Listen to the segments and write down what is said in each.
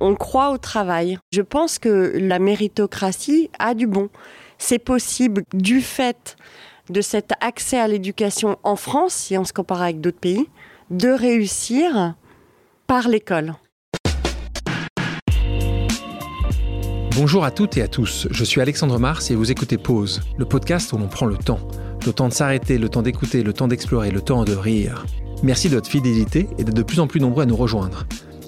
On croit au travail. Je pense que la méritocratie a du bon. C'est possible du fait de cet accès à l'éducation en France, si on se compare avec d'autres pays, de réussir par l'école. Bonjour à toutes et à tous, je suis Alexandre Mars et vous écoutez Pause, le podcast où l'on prend le temps. Le temps de s'arrêter, le temps d'écouter, le temps d'explorer, le temps de rire. Merci de votre fidélité et d'être de plus en plus nombreux à nous rejoindre.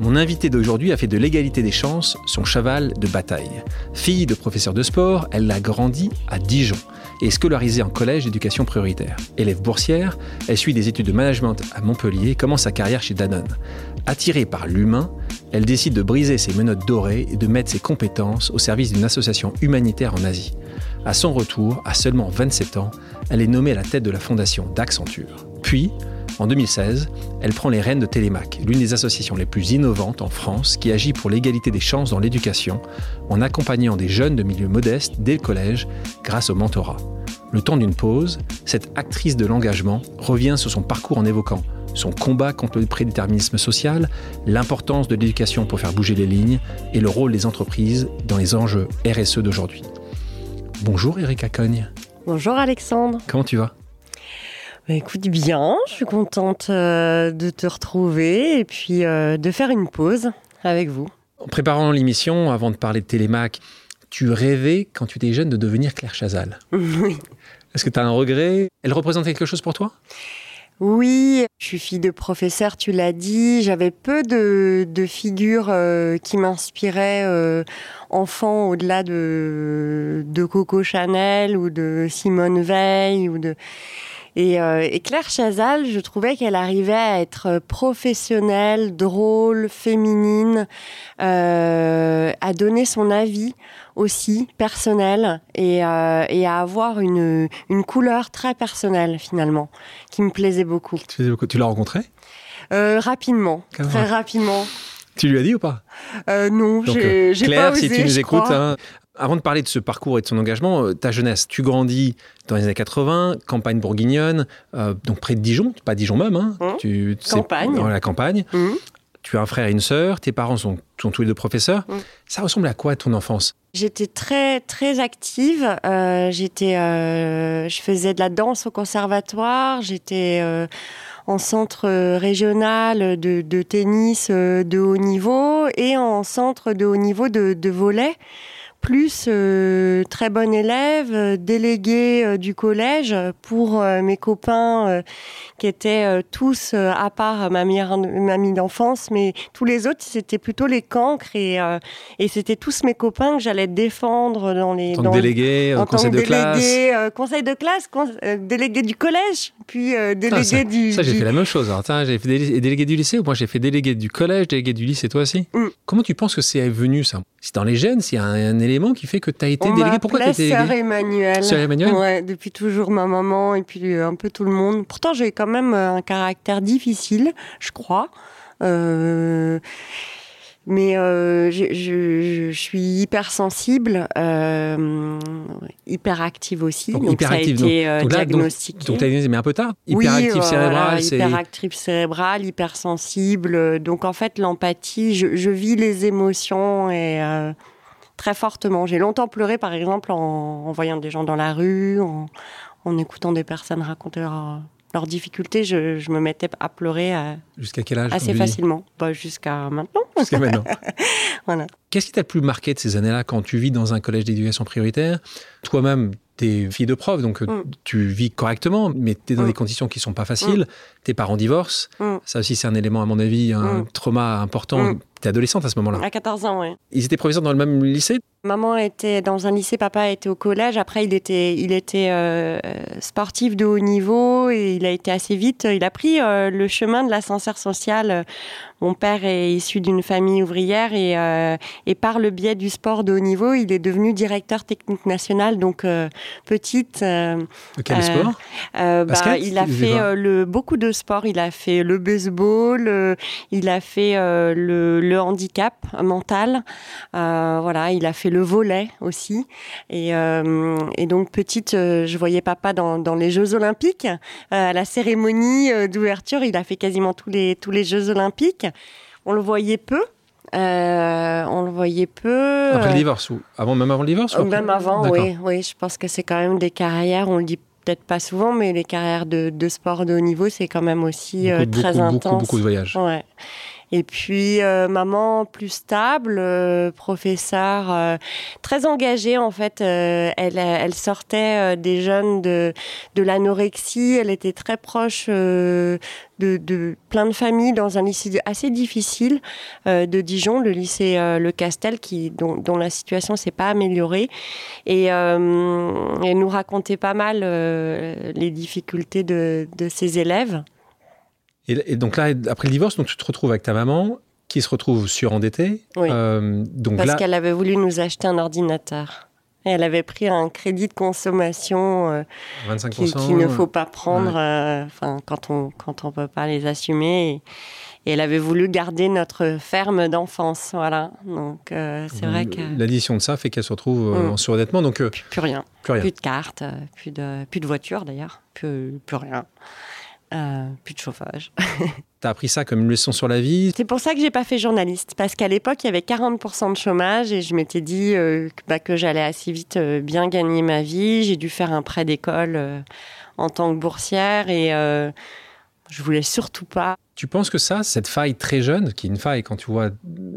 Mon invité d'aujourd'hui a fait de l'égalité des chances son cheval de bataille. Fille de professeur de sport, elle a grandi à Dijon et scolarisée en collège d'éducation prioritaire. Élève boursière, elle suit des études de management à Montpellier et commence sa carrière chez Danone. Attirée par l'humain, elle décide de briser ses menottes dorées et de mettre ses compétences au service d'une association humanitaire en Asie. À son retour, à seulement 27 ans, elle est nommée à la tête de la fondation d'Accenture. Puis, en 2016, elle prend les rênes de Télémac, l'une des associations les plus innovantes en France qui agit pour l'égalité des chances dans l'éducation, en accompagnant des jeunes de milieux modestes dès le collège grâce au mentorat. Le temps d'une pause, cette actrice de l'engagement revient sur son parcours en évoquant son combat contre le prédéterminisme social, l'importance de l'éducation pour faire bouger les lignes et le rôle des entreprises dans les enjeux RSE d'aujourd'hui. Bonjour Erika Cogne. Bonjour Alexandre. Comment tu vas? Bah, écoute bien, je suis contente euh, de te retrouver et puis euh, de faire une pause avec vous. En préparant l'émission, avant de parler de Télémac, tu rêvais quand tu étais jeune de devenir Claire Chazal. Oui. Est-ce que tu as un regret? Elle représente quelque chose pour toi? Oui, je suis fille de professeur, tu l'as dit. J'avais peu de, figures euh, qui m'inspiraient enfant au-delà de, de Coco Chanel ou de Simone Veil ou de euh, et, Claire Chazal, je trouvais qu'elle arrivait à être professionnelle, drôle, féminine, euh, à donner son avis aussi personnel et, euh, à avoir une, couleur très personnelle finalement, qui me plaisait beaucoup. Tu, l'as rencontrée? Rapidement, très rapidement. Tu lui as dit ou pas? Non, j'ai Claire, pas osé, si tu nous écoutes, hein, avant de parler de ce parcours et de son engagement, euh, ta jeunesse, tu grandis dans les années 80, campagne bourguignonne, euh, donc près de Dijon, pas Dijon même, hein, mmh. tu, campagne. Dans la campagne. Mmh. Tu as un frère et une sœur, tes parents sont, tous les deux professeurs. Mmh. Ça ressemble à quoi ton enfance? J'étais très très active. Euh, j'étais, je faisais de la danse au conservatoire. J'étais en centre régional de, tennis de haut niveau et en centre de haut niveau de, de volet plus euh, très bon élève, euh, délégué euh, du collège pour mes copains qui étaient tous, à part ma amie d'enfance, mais tous les autres, c'était plutôt les cancres et, et c'était tous mes copains que j'allais défendre dans les... En tant que délégué, en conseil de délégué, classe Conseil de classe, délégué du collège, puis délégué ça, du... Ça, j'ai fait la même chose. j'ai fait délégué du lycée ou moi j'ai fait délégué du collège, délégué du lycée, toi aussi? Mm. Comment tu penses que c'est venu ça? C'est dans les gènes, s'il y a un, élément qui fait que tu as été délégué. Pourquoi tu été Sœur Emmanuel. Sœur Emmanuel Ouais, depuis toujours ma maman et puis un peu tout le monde. Pourtant, j'ai quand même un caractère difficile, je crois. Euh, mais euh, je, je, suis hyper sensible, euh, hyper active aussi. Donc, hyper ça a été euh, diagnostiqué. Donc, tu as mais un peu tard. Hyperactive oui, cérébrale, c'est. Hyperactive cérébrale, hypersensible. Donc en fait, l'empathie, je, je, vis les émotions et très fortement. J'ai longtemps pleuré, par exemple, en, voyant des gens dans la rue, en, écoutant des personnes raconter leurs difficultés. Je, me mettais à pleurer. Euh, jusqu'à quel âge Assez facilement. Bah, jusqu'à maintenant. Jusqu'à maintenant. voilà. Qu'est-ce qui t'a le plus marqué de ces années-là quand tu vis dans un collège d'éducation prioritaire? Toi-même, T'es fille de prof, donc mm. tu vis correctement, mais tu es dans mm. des conditions qui sont pas faciles. Tes parents divorcent. Ça aussi, c'est un élément, à mon avis, un trauma important. T'es adolescente à ce moment-là. À 14 ans, oui. Ils étaient professeurs dans le même lycée Maman était dans un lycée, papa était au collège. Après, il était, il était euh, sportif de haut niveau et il a été assez vite. Il a pris euh, le chemin de l'ascenseur social. Mon père est issu d'une famille ouvrière et, euh, et, par le biais du sport de haut niveau, il est devenu directeur technique national. Donc, petite. quel sport bah, Il a fait le, beaucoup de sports. Il a fait le baseball, il a fait le, le, handicap mental. voilà, il a fait le volet aussi. Et, euh, donc petite, euh, je voyais papa dans, les Jeux Olympiques. Euh, à la cérémonie d'ouverture, il a fait quasiment tous les, tous les Jeux Olympiques. On le voyait peu. on le voyait peu. Après le divorce ou avant, même avant le divorce Même avant, oui, oui. Je pense que c'est quand même des carrières. On le dit peut-être pas souvent, mais les carrières de, sport de haut niveau, c'est quand même aussi très intense. Beaucoup, beaucoup de voyages. Ouais. Et puis euh, maman plus stable, euh, professeur euh, très engagée en fait. elle, sortait des jeunes de, de l'anorexie. Elle était très proche de, plein de familles dans un lycée assez difficile de Dijon, le lycée Le Castel, qui, dont, la situation s'est pas améliorée. Et elle nous racontait pas mal les difficultés de, de ses élèves. Et, donc là, après le divorce, donc tu te retrouves avec ta maman qui se retrouve surendettée. Oui. Euh, donc Parce qu'elle avait voulu nous acheter un ordinateur. Et elle avait pris un crédit de consommation euh, qu'il ne faut pas prendre euh, enfin quand on quand on peut pas les assumer. Et, elle avait voulu garder notre ferme d'enfance, voilà. Donc c'est vrai que l'addition de ça fait qu'elle se retrouve mm. en surendettement. Donc plus, rien. plus, rien. plus de cartes, plus de plus de voiture d'ailleurs, plus plus rien. Euh, plus de chauffage. T'as appris ça comme une leçon sur la vie? C'est pour ça que j'ai pas fait journaliste, parce qu'à l'époque, il y avait 40% de chômage et je m'étais dit euh, bah, que j'allais assez vite euh, bien gagner ma vie. J'ai dû faire un prêt d'école en tant que boursière et je voulais surtout pas. Tu penses que ça, cette faille très jeune, qui est une faille quand tu vois,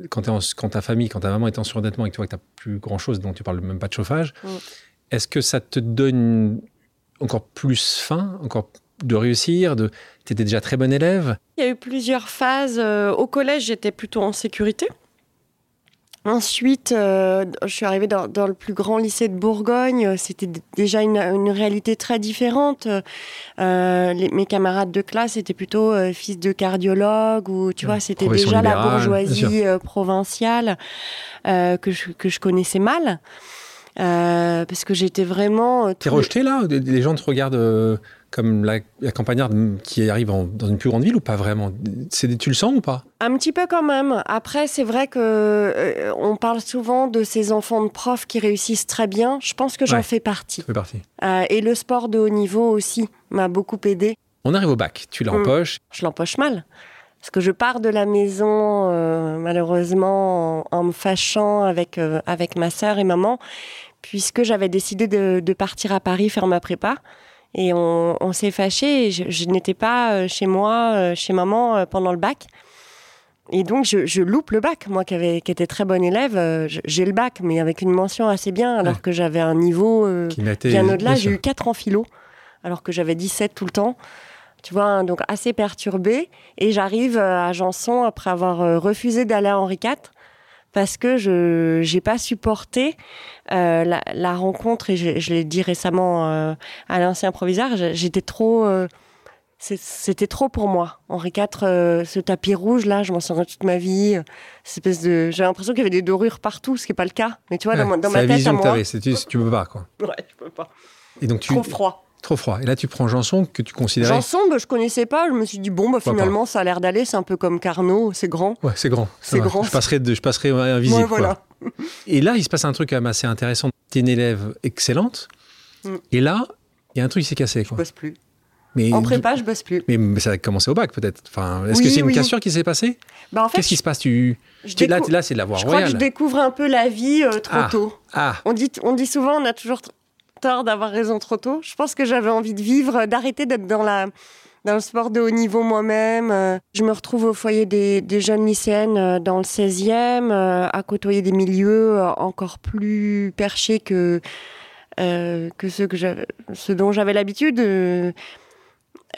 quand, quand ta famille, quand ta maman est en surendettement et que tu vois que tu plus grand chose, dont tu parles même pas de chauffage, mm. est-ce que ça te donne encore plus faim, encore de réussir de... Tu étais déjà très bon élève Il y a eu plusieurs phases. Euh, au collège, j'étais plutôt en sécurité. Ensuite, euh, je suis arrivée dans, le plus grand lycée de Bourgogne. C'était déjà une, réalité très différente. Euh, mes camarades de classe étaient plutôt fils de cardiologue ou tu vois, c'était déjà la bourgeoisie provinciale que, je, que je connaissais mal. parce que j'étais vraiment. T'es rejeté là? Les gens te regardent comme la, campagnarde qui arrive dans une plus grande ville ou pas vraiment? Tu le sens ou pas? Un petit peu quand même. Après, c'est vrai que euh, on parle souvent de ces enfants de profs qui réussissent très bien. Je pense que j'en fais partie. Fais partie. Euh, et le sport de haut niveau aussi m'a beaucoup aidé. On arrive au bac, tu l'empoches. Mmh. Je l'empoche mal. Parce que je pars de la maison, euh, malheureusement, en, me fâchant avec, avec ma sœur et maman, puisque j'avais décidé de, de, partir à Paris faire ma prépa. Et on, s'est fâché. je, n'étais pas euh, chez moi, euh, chez maman euh, pendant le bac. Et donc, je, loupe le bac. Moi, qui, avait, qui était très bonne élève, j'ai le bac, mais avec une mention assez bien, alors que j'avais un niveau bien au-delà. J'ai eu 4 en philo, alors que j'avais 17 tout le temps. Tu vois, hein, donc assez perturbée. Et j'arrive à Janson après avoir refusé d'aller à Henri IV parce que je n'ai pas supporté euh, la, rencontre et je, l'ai dit récemment euh, à l'ancien proviseur, j'étais trop euh, c'était trop pour moi. Henri IV, ce tapis rouge là, je m'en souviens toute ma vie. espèce de, j'ai l'impression qu'il y avait des dorures partout, ce qui n'est pas le cas. Mais tu vois, dans, dans ma tête à moi, tu, tu peux pas quoi. Ouais, je peux pas. Et donc tu, trop froid. Trop froid. Et là, tu prends Janson que tu considères. Janson, bah, je connaissais pas. Je me suis dit, bon, bah, finalement, ça a l'air d'aller. C'est un peu comme Carnot, c'est grand. Ouais, c'est grand. C'est grand. Je passerai, de, je passerai invisible. voilà. Et là, il se passe un truc assez intéressant. Tu es une élève excellente. Mm. Et là, il y a un truc qui s'est cassé. Quoi. Je bosse plus. Mais, en prépa, je bosse plus. Mais, ça a commencé au bac, peut-être. Enfin, Est-ce que c'est une cassure qui s'est passée bah, en fait, Qu'est-ce qui se passe? Tu... Là, là c'est de la voie je royale. Je crois que je découvre un peu la vie euh, trop ah. tôt. Ah. On, dit, on dit souvent, on a toujours tort d'avoir raison trop tôt. Je pense que j'avais envie de vivre, d'arrêter d'être dans la dans le sport de haut niveau moi-même. Euh, je me retrouve au foyer des, jeunes lycéennes euh, dans le 16e, euh, à côtoyer des milieux encore plus perchés que que ce, que ce dont j'avais l'habitude.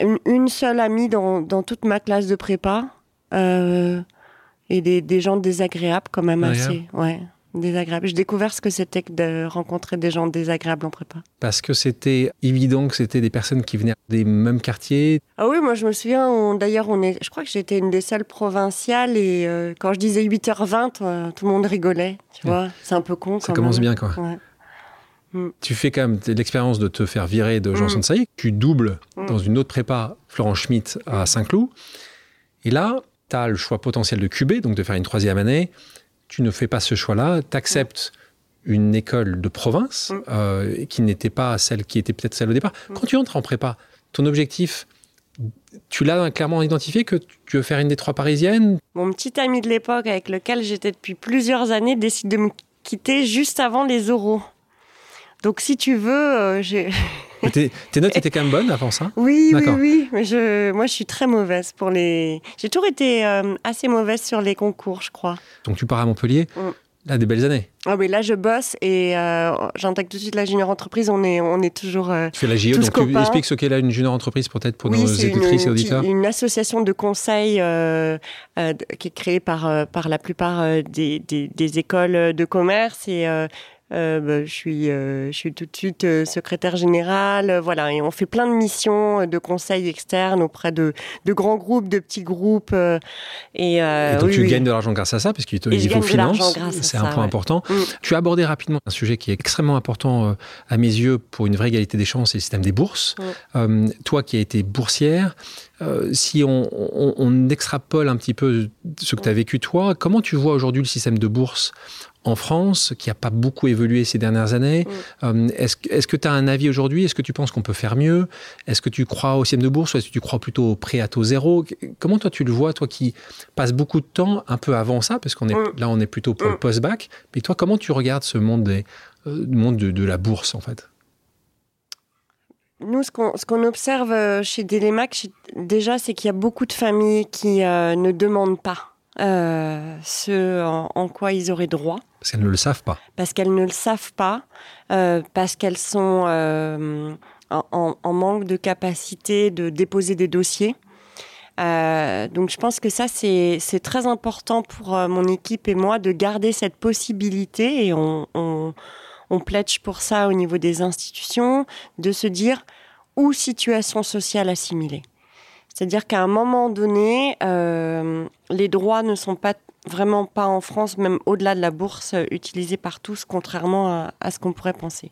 Une, une, seule amie dans, dans, toute ma classe de prépa et des, des, gens désagréables quand même assez. Ouais désagréable. J'ai découvert ce que c'était que de rencontrer des gens désagréables en prépa. Parce que c'était évident que c'était des personnes qui venaient des mêmes quartiers. Ah oui, moi je me souviens, d'ailleurs, on est, je crois que j'étais une des seules provinciales et euh, quand je disais 8h20, euh, tout le monde rigolait. Tu vois, c'est un peu con. Ça commence bien, quoi. Mm. Tu fais quand même l'expérience de te faire virer de Jean mmh. Tu doubles mm. dans une autre prépa, Florent Schmitt, à Saint-Cloud. Et là, tu as le choix potentiel de QB, donc de faire une troisième année tu ne fais pas ce choix-là, tu acceptes une école de province mm. euh, qui n'était pas celle qui était peut-être celle au départ. Mm. Quand tu entres en prépa, ton objectif, tu l'as clairement identifié que tu veux faire une des trois parisiennes? Mon petit ami de l'époque avec lequel j'étais depuis plusieurs années décide de me quitter juste avant les oraux. Donc si tu veux, euh, j'ai... tes, notes étaient quand même bonnes avant ça? Oui, oui, oui. Mais je, moi, je suis très mauvaise pour les. J'ai toujours été euh, assez mauvaise sur les concours, je crois. Donc tu pars à Montpellier mm. Là, des belles années. Ah oui, là, je bosse et euh, j'intègre tout de suite la junior entreprise. On est, on est toujours. Euh, tu fais la JE, donc tu expliques ce qu'est là une junior entreprise, peut-être pour nos éditrices et auditeurs une association de conseil qui est créée par, par la plupart des, des, des, écoles de commerce et euh, bah, je, suis, euh, je suis tout de suite euh, secrétaire général. voilà, et on fait plein de missions de conseils externes auprès de, de grands groupes, de petits groupes. et, donc tu gagnes de l'argent grâce à ça, parce qu'il faut finance, c'est un point important. Mm. Tu as abordé rapidement un sujet qui est extrêmement important à mes yeux pour une vraie égalité des chances, c'est le système des bourses. Mm. toi qui as été boursière, si on, on, on, extrapole un petit peu ce que tu as vécu toi, comment tu vois aujourd'hui le système de bourse en France, qui n'a pas beaucoup évolué ces dernières années. Mm. Euh, est-ce, que tu as un avis aujourd'hui? Est-ce que tu penses qu'on peut faire mieux? Est-ce que tu crois au système de bourse? Ou est-ce que tu crois plutôt au prêt à taux zéro? Comment toi tu le vois, toi qui passes beaucoup de temps un peu avant ça, parce qu'on est mm. là on est plutôt pour le mm. post-bac, mais toi comment tu regardes ce monde, des, euh, monde de, la bourse en fait? Nous, ce qu'on, observe euh, chez Delemac, déjà, c'est qu'il y a beaucoup de familles qui ne demandent pas euh, ce en, quoi ils auraient droit. Parce qu'elles ne le savent pas. Parce qu'elles ne le savent pas, euh, parce qu'elles sont euh, en, manque de capacité de déposer des dossiers. donc je pense que ça, c'est très important pour mon équipe et moi de garder cette possibilité et on, on, on pledge pour ça au niveau des institutions, de se dire ou situation sociale assimilée. C'est-à-dire qu'à un moment donné, euh, les droits ne sont pas vraiment pas en France, même au-delà de la bourse, euh, utilisés par tous, contrairement à, ce qu'on pourrait penser.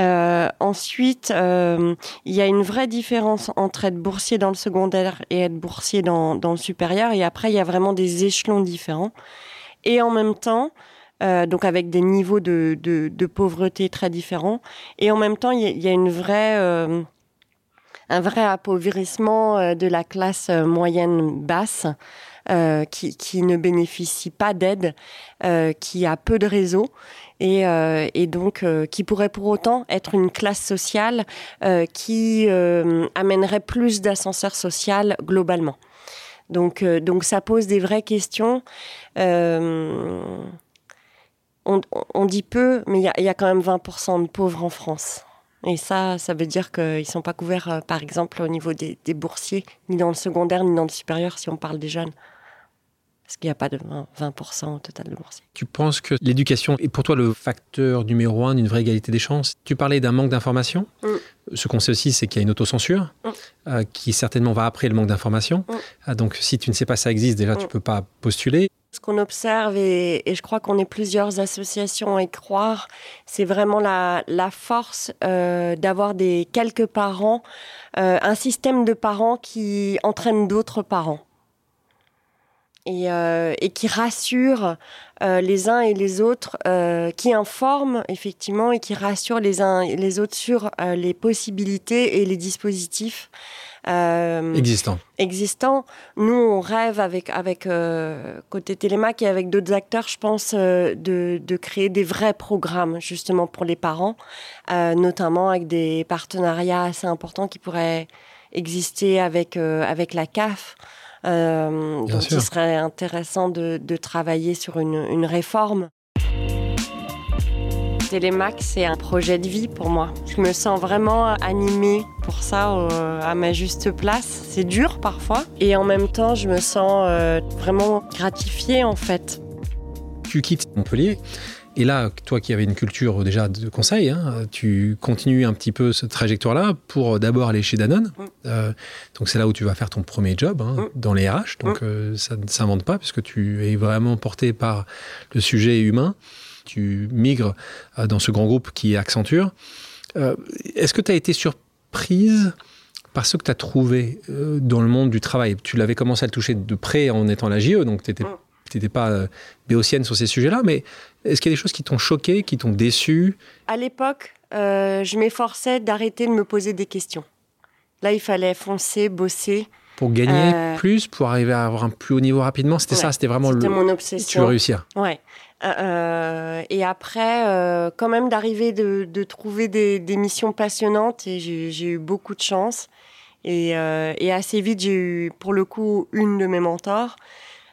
Euh, ensuite, il y a une vraie différence entre être boursier dans le secondaire et être boursier dans, le supérieur. Et après, il y a vraiment des échelons différents. Et en même temps, donc avec des niveaux de, pauvreté très différents. Et en même temps, il y, y, a une vraie un vrai appauvrissement euh, de la classe euh, moyenne basse. Euh, qui, qui, ne bénéficie pas d'aide, qui a peu de réseaux et, et donc qui pourrait pour autant être une classe sociale qui amènerait plus d'ascenseur social globalement. Donc, donc ça pose des vraies questions. On, on, dit peu, mais il y, a quand même 20% de pauvres en France. Et ça, ça veut dire qu'ils ne sont pas couverts, euh, par exemple, au niveau des, boursiers, ni dans le secondaire, ni dans le supérieur, si on parle des jeunes. Parce qu'il n'y a pas de 20%, au total de boursiers. Tu penses que l'éducation est pour toi le facteur numéro un d'une vraie égalité des chances? Tu parlais d'un manque d'information. Mm. Ce qu'on sait aussi, c'est qu'il y a une autocensure mm. euh, qui certainement va après le manque d'information. Mm. Euh, donc si tu ne sais pas ça existe, déjà tu ne peux pas postuler. Ce qu'on observe, et, je crois qu'on est plusieurs associations à y croire, c'est vraiment la, force euh, d'avoir des quelques parents, euh, un système de parents qui entraîne d'autres parents. Et, euh, qui rassure les uns et les autres, qui informe effectivement et qui rassure les uns et les autres sur les possibilités et les dispositifs euh, existant. Existant. Nous, on rêve avec, avec euh, côté Télémac et avec d'autres acteurs, je pense, euh, de, de, créer des vrais programmes justement pour les parents, notamment avec des partenariats assez importants qui pourraient exister avec, avec la CAF. donc, il serait intéressant de, de travailler sur une, une réforme. Télémac, c'est un projet de vie pour moi. Je me sens vraiment animée pour ça, à ma juste place. C'est dur parfois. Et en même temps, je me sens euh, vraiment gratifiée en fait. Tu quittes Montpellier. Et là, toi qui avais une culture déjà de conseil, hein, tu continues un petit peu cette trajectoire-là pour d'abord aller chez Danone. Mm. Euh, donc c'est là où tu vas faire ton premier job hein, mm. dans les RH. Donc mm. euh, ça ne s'invente pas puisque tu es vraiment porté par le sujet humain tu migres euh, dans ce grand groupe qui est Accenture. Euh, est-ce que tu as été surprise par ce que tu as trouvé euh, dans le monde du travail? Tu l'avais commencé à le toucher de près en étant la JE, donc tu n'étais pas béotienne sur ces sujets-là, mais est-ce qu'il y a des choses qui t'ont choqué, qui t'ont déçu? À l'époque, je m'efforçais d'arrêter de me poser des questions. Là, il fallait foncer, bosser. Pour gagner plus, pour arriver à avoir un plus haut niveau rapidement, c'était ça, c'était vraiment le. mon obsession. Tu veux réussir? Ouais. Euh, et après, euh, quand même d'arriver de, trouver des, missions passionnantes et j'ai eu beaucoup de chance. Et, euh, et assez vite, j'ai eu pour le coup une de mes mentors,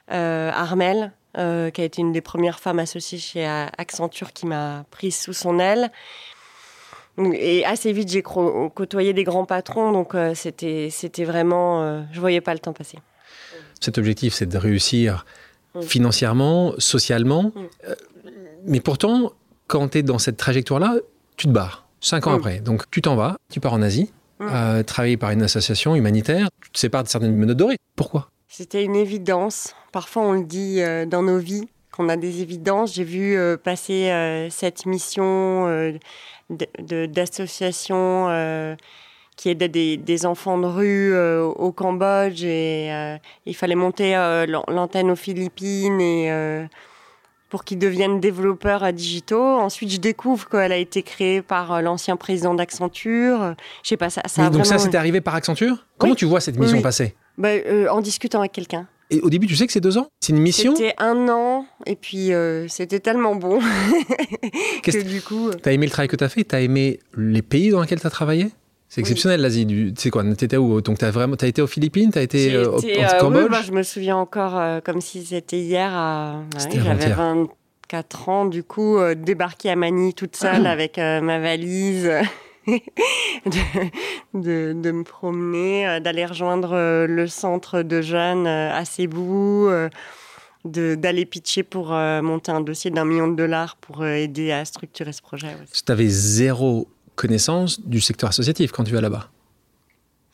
Armel, qui a été une des premières femmes associées chez Accenture qui m'a prise sous son aile. Et assez vite, j'ai côtoyé des grands patrons, donc c'était c'était vraiment, je voyais pas le temps passer. Cet objectif, c'est de réussir Mm. financièrement, socialement. Mm. Euh, mais pourtant, quand tu es dans cette trajectoire-là, tu te barres. Cinq ans mm. après. Donc tu t'en vas, tu pars en Asie, euh, travailler par une association humanitaire, tu te sépares de certaines menottes dorées. Pourquoi? C'était une évidence. Parfois on le dit euh, dans nos vies qu'on a des évidences. J'ai vu passer cette mission d'association qui aidait des, des, enfants de rue euh, au Cambodge et euh, il fallait monter euh, l'antenne aux Philippines et pour qu'ils deviennent développeurs digitaux. Ensuite, je découvre qu'elle a été créée par l'ancien président d'Accenture. Je sais pas, ça, ça Donc ça, c'était arrivé par Accenture? Comment tu vois cette mission passer? Bah, En discutant avec quelqu'un. Et au début, tu sais que c'est deux ans? C'est une mission? C'était un an, et puis c'était tellement bon que du coup... T'as aimé le travail que t'as fait? T'as aimé les pays dans lesquels t'as travaillé? C'est exceptionnel l'Asie. Tu sais quoi T'étais où Donc t'as vraiment, as été aux Philippines, t'as été, euh, au, euh, Cambodge. je me souviens encore euh, comme si c'était hier. J'avais 24 ans, du coup, débarquer à Manille toute seule avec ma valise. de, de, me promener, d'aller rejoindre le centre de jeunes à Cebu, d'aller pitcher pour monter un dossier d'un million de dollars pour aider à structurer ce projet. Tu avais zéro connaissance du secteur associatif quand tu vas là-bas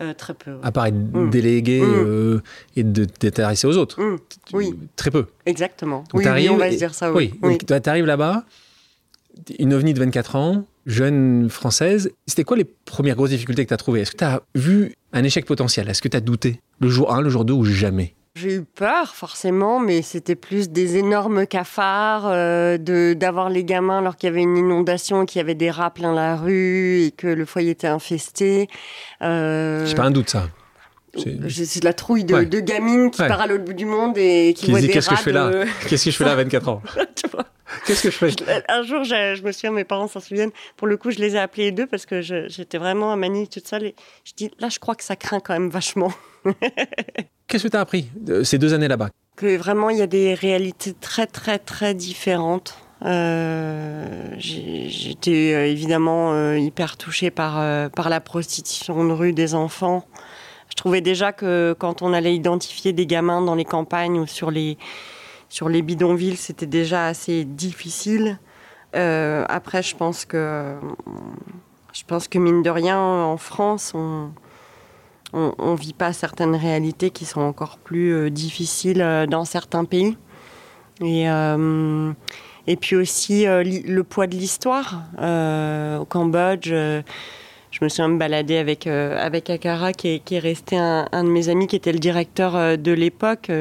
euh, très peu. À part être mm. délégué mm. Euh, et de t'intéresser aux autres. Mm. Oui. Très peu. Exactement. oui, on va se dire ça. Oui. oui. Donc, tu arrives là-bas, une ovni de 24 ans, jeune française. C'était quoi les premières grosses difficultés que tu as trouvées? Est-ce que tu as vu un échec potentiel? Est-ce que tu as douté? Le jour 1, le jour 2 ou jamais? J'ai eu peur, forcément, mais c'était plus des énormes cafards, euh, de d'avoir les gamins alors qu'il y avait une inondation, qu'il y avait des rats plein la rue et que le foyer était infesté. Euh, c'est pas un doute, ça. C'est de la trouille de, de gamine qui part à l'autre bout du monde et qui, voit des qu'est-ce que je fais là Qu'est-ce que je fais là à 24 ans Qu'est-ce que je fais Un jour, je, me souviens, mes parents s'en souviennent. Pour le coup, je les ai appelés les deux parce que j'étais vraiment à Manille toute seule. Et je dis, là, je crois que ça craint quand même vachement. Qu'est-ce que tu as appris ces deux années là-bas? Que vraiment, il y a des réalités très, très, très différentes. Euh, J'étais euh, évidemment euh, hyper touchée par, par la prostitution de rue des enfants. Je trouvais déjà que quand on allait identifier des gamins dans les campagnes ou sur les, sur les bidonvilles, c'était déjà assez difficile. après, je pense que je pense que mine de rien, en France, on, on ne vit pas certaines réalités qui sont encore plus euh, difficiles euh, dans certains pays. Et, euh, et puis aussi le poids de l'histoire. au Cambodge, je me suis me balader avec, avec Akara, qui est, resté un, de mes amis, qui était le directeur de l'époque,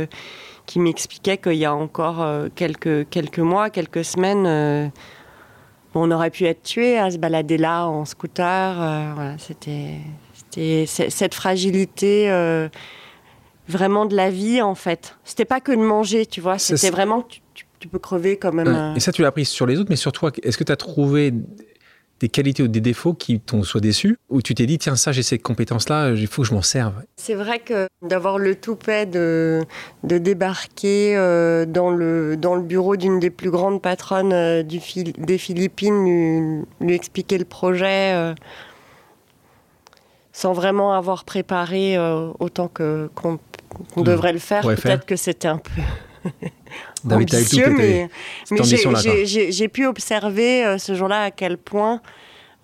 qui m'expliquait qu'il y a encore quelques, quelques mois, quelques semaines, on aurait pu être tué à se balader là en scooter. c'était c'est cette fragilité euh, vraiment de la vie, en fait. C'était pas que de manger, tu vois. C'était vraiment, tu, tu, peux crever quand même. Et ça, tu l'as pris sur les autres, mais sur toi, est-ce que tu as trouvé des qualités ou des défauts qui t'ont soit déçu Ou tu t'es dit, tiens, ça, j'ai ces compétences-là, il faut que je m'en serve? C'est vrai que d'avoir le toupet de, de débarquer euh, dans, le, dans le bureau d'une des plus grandes patronnes euh, du des Philippines, lui, lui, expliquer le projet euh, sans vraiment avoir préparé autant que, qu'on, devrait le faire, peut-être que c'était un peu. Ambitieux, mais, mais j'ai pu observer euh, ce jour-là à quel point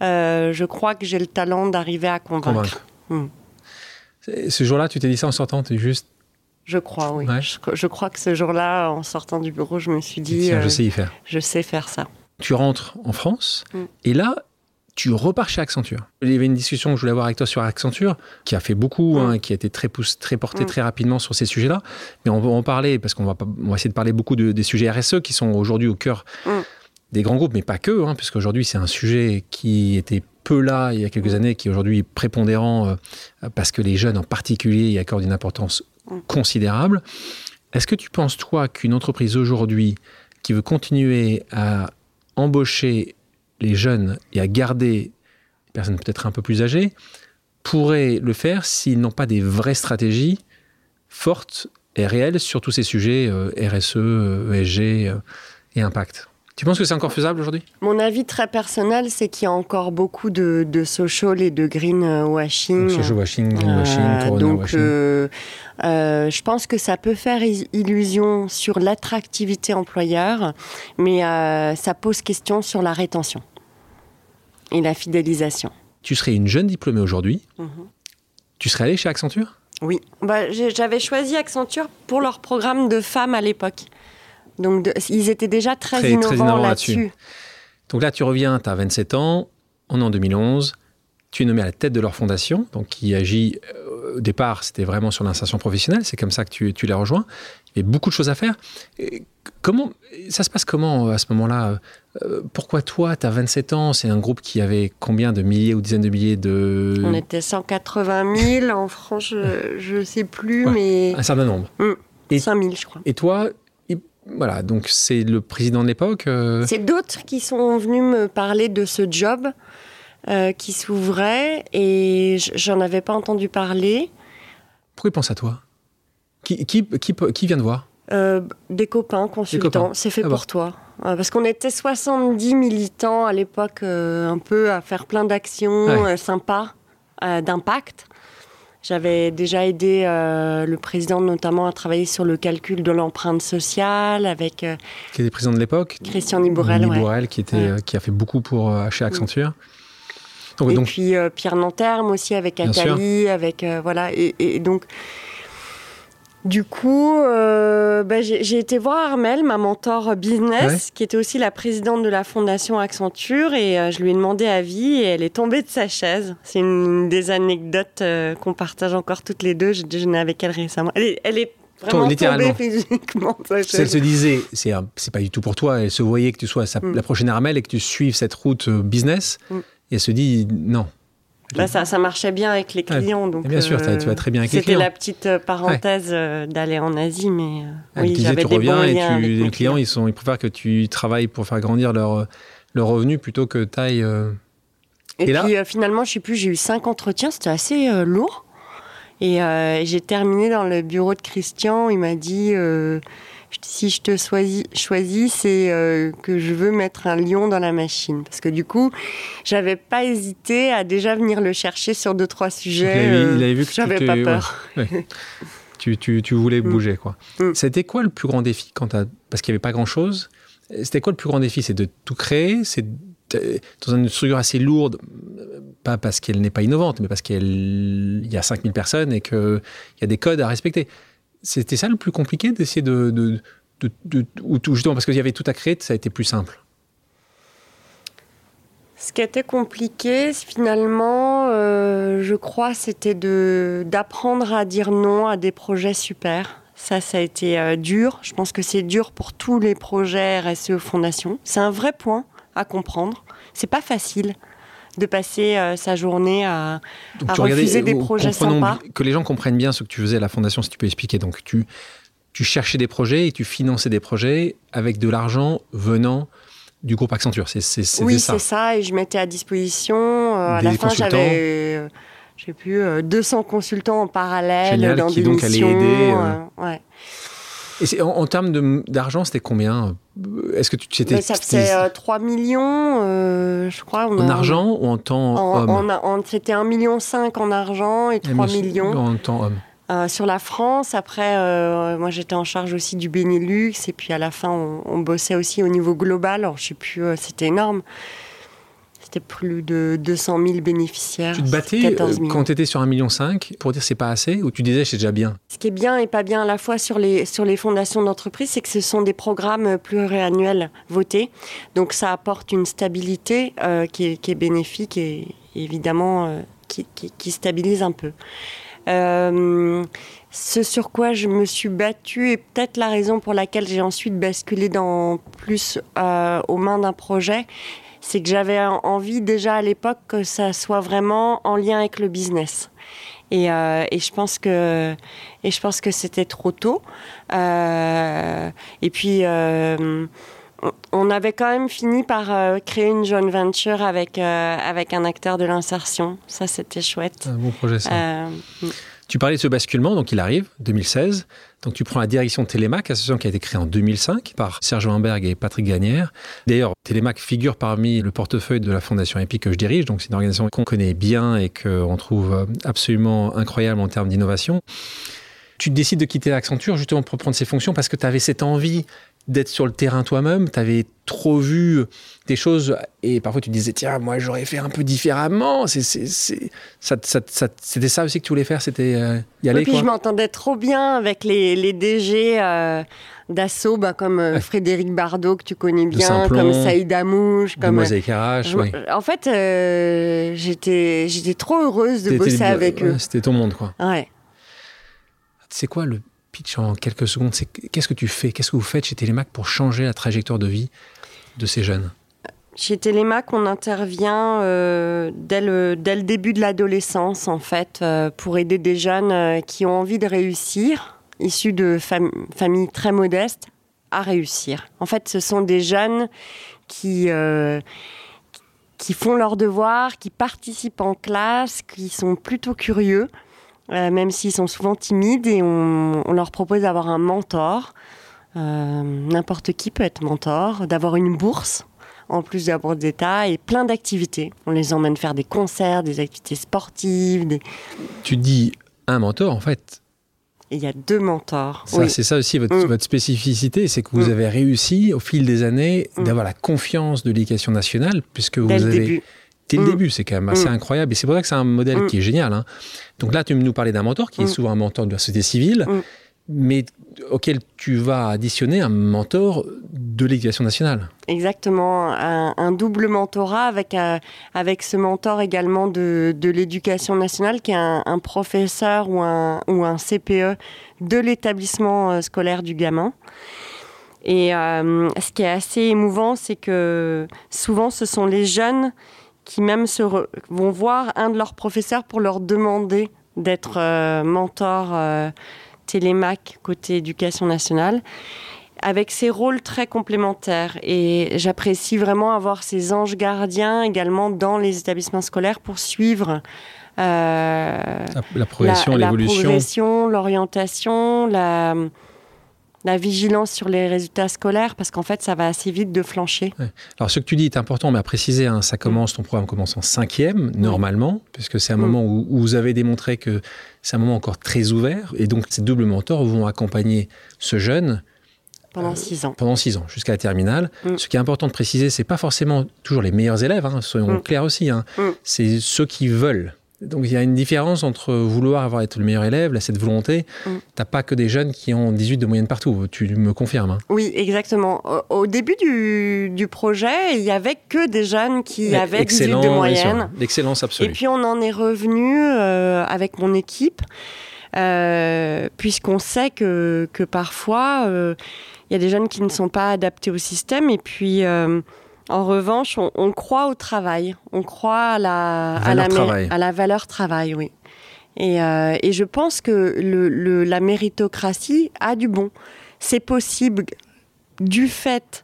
euh, je crois que j'ai le talent d'arriver à convaincre. Hmm. Ce jour-là, tu t'es dit ça en sortant, tu juste. Je crois, oui. Je, crois que ce jour-là, en sortant du bureau, je me suis dit. Tiens, je euh, sais y faire. Je sais faire ça. Tu rentres en France, hmm. et là, tu repars chez Accenture. Il y avait une discussion que je voulais avoir avec toi sur Accenture, qui a fait beaucoup, hein, qui a été très, poussé, très porté très rapidement sur ces sujets-là. Mais on va en parler, parce qu'on va, on va essayer de parler beaucoup des sujets RSE qui sont aujourd'hui au cœur des grands groupes, mais pas que, hein, puisqu'aujourd'hui c'est un sujet qui était peu là il y a quelques années, qui est aujourd'hui prépondérant, euh, parce que les jeunes en particulier y accordent une importance considérable. Est-ce que tu penses, toi, qu'une entreprise aujourd'hui qui veut continuer à embaucher les jeunes et à garder les personnes peut-être un peu plus âgées pourraient le faire s'ils n'ont pas des vraies stratégies fortes et réelles sur tous ces sujets euh, RSE, ESG euh, et impact. Tu penses que c'est encore faisable aujourd'hui? Mon avis très personnel, c'est qu'il y a encore beaucoup de, social et de green washing. social washing, green washing, euh, donc, washing. je pense que ça peut faire illusion sur l'attractivité employeur, mais ça pose question sur la rétention et la fidélisation. Tu serais une jeune diplômée aujourd'hui. Mhm. Tu serais allée chez Accenture? Oui. Bah, J'avais choisi Accenture pour leur programme de femmes à l'époque. Donc, ils étaient déjà très, innovants, là-dessus. donc là, tu reviens, tu as 27 ans, on est en 2011, tu es nommé à la tête de leur fondation, donc qui agit, euh, au départ, c'était vraiment sur l'insertion professionnelle, c'est comme ça que tu, tu les rejoins. Il y a beaucoup de choses à faire. comment, ça se passe comment à ce moment-là euh, pourquoi toi, tu as 27 ans, c'est un groupe qui avait combien de milliers ou dizaines de milliers de... On était 180 000 en France, je ne sais plus, mais... Un certain nombre. Mmh. Et, 5 000, je crois. Et toi, voilà, donc c'est le président de l'époque euh, C'est d'autres qui sont venus me parler de ce job euh, qui s'ouvrait et j'en avais pas entendu parler. Pourquoi ils pensent à toi? Qui, qui, qui, qui, vient de voir? Des copains, consultants, c'est fait ah pour toi. Euh, parce qu'on était 70 militants à l'époque, euh, un peu à faire plein d'actions euh, sympas, d'impact. J'avais déjà aidé le président notamment à travailler sur le calcul de l'empreinte sociale avec... qui était président de l'époque. Christian Nibourel, Nibourel qui, était, qui a fait beaucoup pour chez Accenture. Donc, et donc... puis Pierre Nanterme aussi avec Atali, avec... voilà, et, et donc... Du coup, euh, bah, j'ai été voir Armel, ma mentor business, qui était aussi la présidente de la fondation Accenture, et euh, je lui ai demandé avis, et elle est tombée de sa chaise. C'est une des anecdotes euh, qu'on partage encore toutes les deux. J'ai déjeuné avec elle récemment. Elle est, elle est vraiment tombée physiquement de sa chaise. Elle se disait, c'est pas du tout pour toi, elle se voyait que tu sois mm. la prochaine Armel et que tu suives cette route business, mm. et elle se dit non, bah, ça, ça, marchait bien avec les clients. donc, bien sûr, tu vas très bien avec les clients. C'était la petite euh, parenthèse euh, d'aller en Asie, mais euh, oui, j'avais des reviens et tu, les clients, ils, sont, ils préfèrent que tu travailles pour faire grandir leur, leur revenu plutôt que taille. Et, puis finalement, je sais plus, j'ai eu cinq entretiens, c'était assez lourd. Et j'ai terminé dans le bureau de Christian. Il m'a dit si je te choisis, c'est euh, que je veux mettre un lion dans la machine. Parce que du coup, j'avais pas hésité à déjà venir le chercher sur deux, trois sujets. Il avait, vu que j'avais pas peur. tu, tu, tu, voulais mm. bouger, quoi. Mm. C'était quoi le plus grand défi quand Parce qu'il n'y avait pas grand-chose. C'était quoi le plus grand défi? C'est de tout créer? C'est dans une structure assez lourde, pas parce qu'elle n'est pas innovante, mais parce qu'il y a 5000 personnes et qu'il y a des codes à respecter. C'était ça le plus compliqué d'essayer de, ou justement parce qu'il y avait tout à créer, ça a été plus simple. Ce qui était compliqué, finalement, euh, je crois, c'était d'apprendre à dire non à des projets super. Ça, ça a été euh, dur. Je pense que c'est dur pour tous les projets RSE Fondation. C'est un vrai point à comprendre. C'est pas facile de passer euh, sa journée à, refuser des projets sympas. Que les gens comprennent bien ce que tu faisais à la fondation, si tu peux expliquer. Donc tu, tu cherchais des projets et tu finançais des projets avec de l'argent venant du groupe Accenture. C'est, c'est, oui, ça. c'est ça. Et je mettais à disposition. Euh, à la fin, j'avais, euh, j'ai plus 200 consultants en parallèle Génial, dans qui des donc missions. aider. ouais. Et en, termes d'argent, c'était combien Est-ce que tu c'était Mais Ça faisait 3 millions, je crois. en argent ou en temps en, homme en, C'était 1,5 million en argent et 3 millions. En temps homme. Euh, sur la France. Après, euh, moi, j'étais en charge aussi du Benelux. Et puis, à la fin, on, bossait aussi au niveau global. Alors, je sais plus, euh, c'était énorme. C'était plus de 200 000 bénéficiaires. Tu te battais quand tu étais sur 1,5 million pour dire c'est pas assez ou tu disais c'est déjà bien? Ce qui est bien et pas bien à la fois sur les, sur les fondations d'entreprise, c'est que ce sont des programmes pluriannuels votés. Donc ça apporte une stabilité qui, est, qui, est, bénéfique et évidemment qui, qui, qui, stabilise un peu. Euh, ce sur quoi je me suis battue et peut-être la raison pour laquelle j'ai ensuite basculé dans plus euh, aux mains d'un projet, c'est que j'avais envie déjà à l'époque que ça soit vraiment en lien avec le business. Et, euh, et, je pense que et je pense que c'était trop tôt. Euh, et puis euh, on avait quand même fini par créer une joint venture avec, avec un acteur de l'insertion. Ça, c'était chouette. Un bon projet, ça. Euh, tu parlais de ce basculement, donc il arrive, 2016. Donc tu prends la direction Télémac, association qui a été créée en 2005 par Serge Weinberg et Patrick Gagnère. D'ailleurs, Télémac figure parmi le portefeuille de la Fondation EPIC que je dirige. Donc c'est une organisation qu'on connaît bien et qu'on trouve absolument incroyable en termes d'innovation. Tu décides de quitter Accenture justement pour prendre ces fonctions parce que tu avais cette envie d'être sur le terrain toi-même, tu avais trop vu des choses et parfois tu disais tiens moi j'aurais fait un peu différemment. C'est, c'est, ça, c'était ça aussi que tu voulais faire, c'était euh, y aller. Et puis je m'entendais trop bien avec les, les DG euh, d'assaut, bah, comme euh, Frédéric Bardot que tu connais bien, comme Saïd Amouche, comme Mosaïque RH. Ouais. En fait, j'étais j'étais trop heureuse de bosser avec eux. C'était ton monde quoi. Ouais. C'est quoi le pitch en quelques secondes, c'est qu'est-ce que tu fais, qu'est-ce que vous faites chez Télémac pour changer la trajectoire de vie de ces jeunes? Chez Télémac, on intervient euh, dès, le, début de l'adolescence, en fait, euh, pour aider des jeunes euh, qui ont envie de réussir, issus de familles très modestes, à réussir. En fait, ce sont des jeunes qui, qui font leurs devoirs, qui participent en classe, qui sont plutôt curieux, euh, même s'ils sont souvent timides, et on, leur propose d'avoir un mentor. Euh, n'importe qui peut être mentor, d'avoir une bourse en plus de la bourse d'État et plein d'activités. On les emmène faire des concerts, des activités sportives. Tu dis un mentor, en fait. il y a deux mentors. C'est ça aussi votre, mm. votre spécificité, c'est que vous mm. avez réussi au fil des années mm. d'avoir la confiance de l'éducation nationale, puisque vous avez... Début dès le mm. début. C'est quand même assez mm. incroyable. Et c'est pour ça que c'est un modèle mm. qui est génial. Hein. Donc là, tu nous parlais d'un mentor qui est souvent un mentor de la société civile, mais auquel tu vas additionner un mentor de l'éducation nationale. Exactement, un, double mentorat avec, euh, avec ce mentor également de, de l'éducation nationale qui est un, professeur ou un, ou un CPE de l'établissement euh, scolaire du gamin. Et euh, ce qui est assez émouvant, c'est que souvent ce sont les jeunes qui même se vont voir un de leurs professeurs pour leur demander d'être euh, mentor euh, télémac côté éducation nationale, avec ces rôles très complémentaires. Et j'apprécie vraiment avoir ces anges gardiens également dans les établissements scolaires pour suivre euh, la, progression, l'évolution. l'orientation, la la vigilance sur les résultats scolaires parce qu'en fait, ça va assez vite de flancher. Alors, ce que tu dis est important, mais à préciser, hein, ça commence, ton programme commence en cinquième, normalement, puisque c'est un mm. moment où, vous avez démontré que c'est un moment encore très ouvert. Et donc, ces doubles mentors vont accompagner ce jeune pendant six ans. Pendant six ans, jusqu'à la terminale. Mm. Ce qui est important de préciser, c'est pas forcément toujours les meilleurs élèves, hein, soyons mm. clairs aussi. Hein. C'est ceux qui veulent donc il y a une différence entre vouloir avoir été le meilleur élève, là, cette volonté. Mm. T'as pas que des jeunes qui ont 18 de moyenne partout, tu me confirmes. Hein. Oui, exactement. Au, début du, projet, il y avait que des jeunes qui avaient 18 de moyenne. L'excellence absolue. Et puis on en est revenu euh, avec mon équipe, euh, puisqu'on sait que, que parfois, euh, il y a des jeunes qui ne sont pas adaptés au système. Et puis en revanche, on, croit au travail, on croit à la, à la, à la valeur travail, oui. Et, euh, et je pense que le, la méritocratie a du bon. C'est possible du fait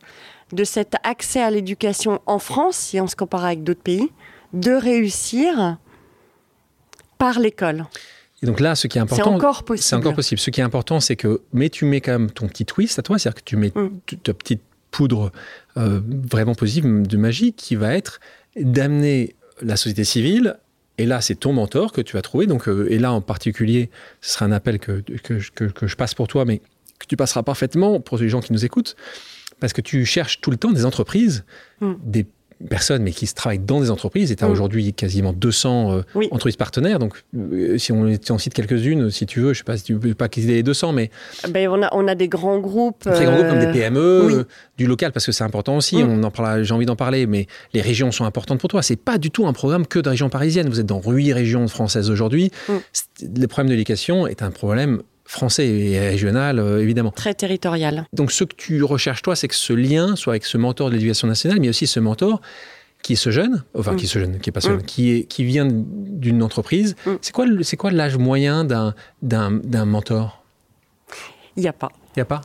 de cet accès à l'éducation en France, si on se compare avec d'autres pays, de réussir par l'école. Et donc là, ce qui est important, c'est encore possible. C'est encore possible. Ce qui est important, c'est que, mais tu mets quand même ton petit twist à toi, c'est-à-dire que tu mets mm. ta petite poudre euh, vraiment positive de magie qui va être d'amener la société civile. Et là, c'est ton mentor que tu vas trouver. Donc, euh, et là, en particulier, ce sera un appel que, que, que, je passe pour toi, mais que tu passeras parfaitement pour les gens qui nous écoutent, parce que tu cherches tout le temps des entreprises, mm. des personnes, mais qui travaillent dans des entreprises. Et tu as mm. aujourd'hui quasiment 200 euh, entreprises partenaires. Donc, euh, si on, en cite quelques-unes, si tu veux, je ne sais pas si tu veux pas qu'ils les 200, mais. Ben, on, a, on a des grands groupes. Des grands groupes comme des euh, PME, du local, parce que c'est important aussi. Mm. On en parle, j'ai envie d'en parler, mais les régions sont importantes pour toi. C'est pas du tout un programme que de région parisienne. Vous êtes dans huit régions françaises aujourd'hui. Mm. Le problème de l'éducation est un problème français et régional, euh, évidemment. Très territorial. Donc ce que tu recherches, toi, c'est que ce lien soit avec ce mentor de l'éducation nationale, mais aussi ce mentor qui est ce jeune, enfin qui est ce jeune, qui est pas ce jeune, mm. qui, est, qui vient d'une entreprise. Mm. C'est quoi, c'est quoi l'âge moyen d'un, d'un, mentor? Il n'y a pas. Il n'y a pas?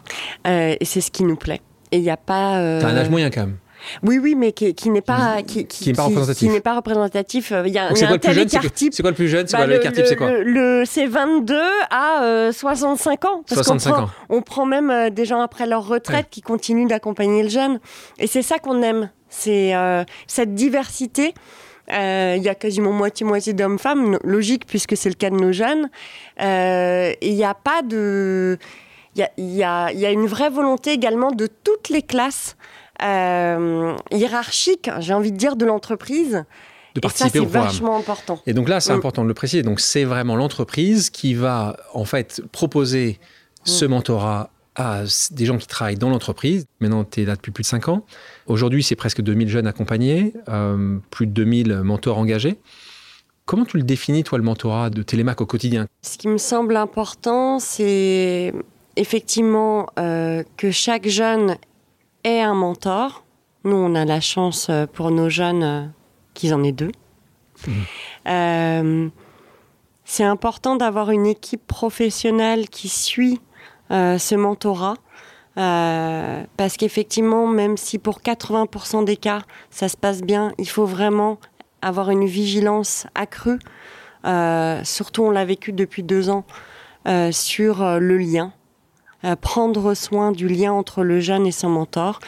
Euh, Et c'est ce qui nous plaît. Et il n'y a pas... Euh... T'as un âge moyen quand même oui, oui, mais qui, n'est pas qui, qui, pas représentatif. Qui n'est pas représentatif. Il y a, c'est, quoi quoi le plus jeune C'est quoi bah, l'écart type C'est quoi le, C'est 22 à 65 euh, ans. Parce 65 prend, ans. On prend même euh, des gens après leur retraite qui continuent d'accompagner le jeune. Et c'est ça qu'on aime. C'est euh, cette diversité. Il y a quasiment moitié-moitié d'hommes-femmes, logique puisque c'est le cas de nos jeunes. Il n'y a pas de... Il y a, y, a, y a, une vraie volonté également de toutes les classes euh, hiérarchique, j'ai envie de dire, de l'entreprise. De participer et ça, c'est vachement important. Et donc là, c'est mm. important de le préciser. Donc c'est vraiment l'entreprise qui va en fait proposer ce mm. mentorat à des gens qui travaillent dans l'entreprise. Maintenant, tu es là depuis plus de 5 ans. Aujourd'hui, c'est presque 2000 jeunes accompagnés, euh, plus de 2000 mentors engagés. Comment tu le définis, toi, le mentorat de Télémac au quotidien? Ce qui me semble important, c'est effectivement euh, que chaque jeune et un mentor. Nous, on a la chance euh, pour nos jeunes euh, qu'ils en aient deux. Mmh. Euh, c'est important d'avoir une équipe professionnelle qui suit ce mentorat. parce qu'effectivement, même si pour 80% des cas, ça se passe bien, il faut vraiment avoir une vigilance accrue. surtout, on l'a vécu depuis deux ans sur le lien. Euh, prendre soin du lien entre le jeune et son mentor.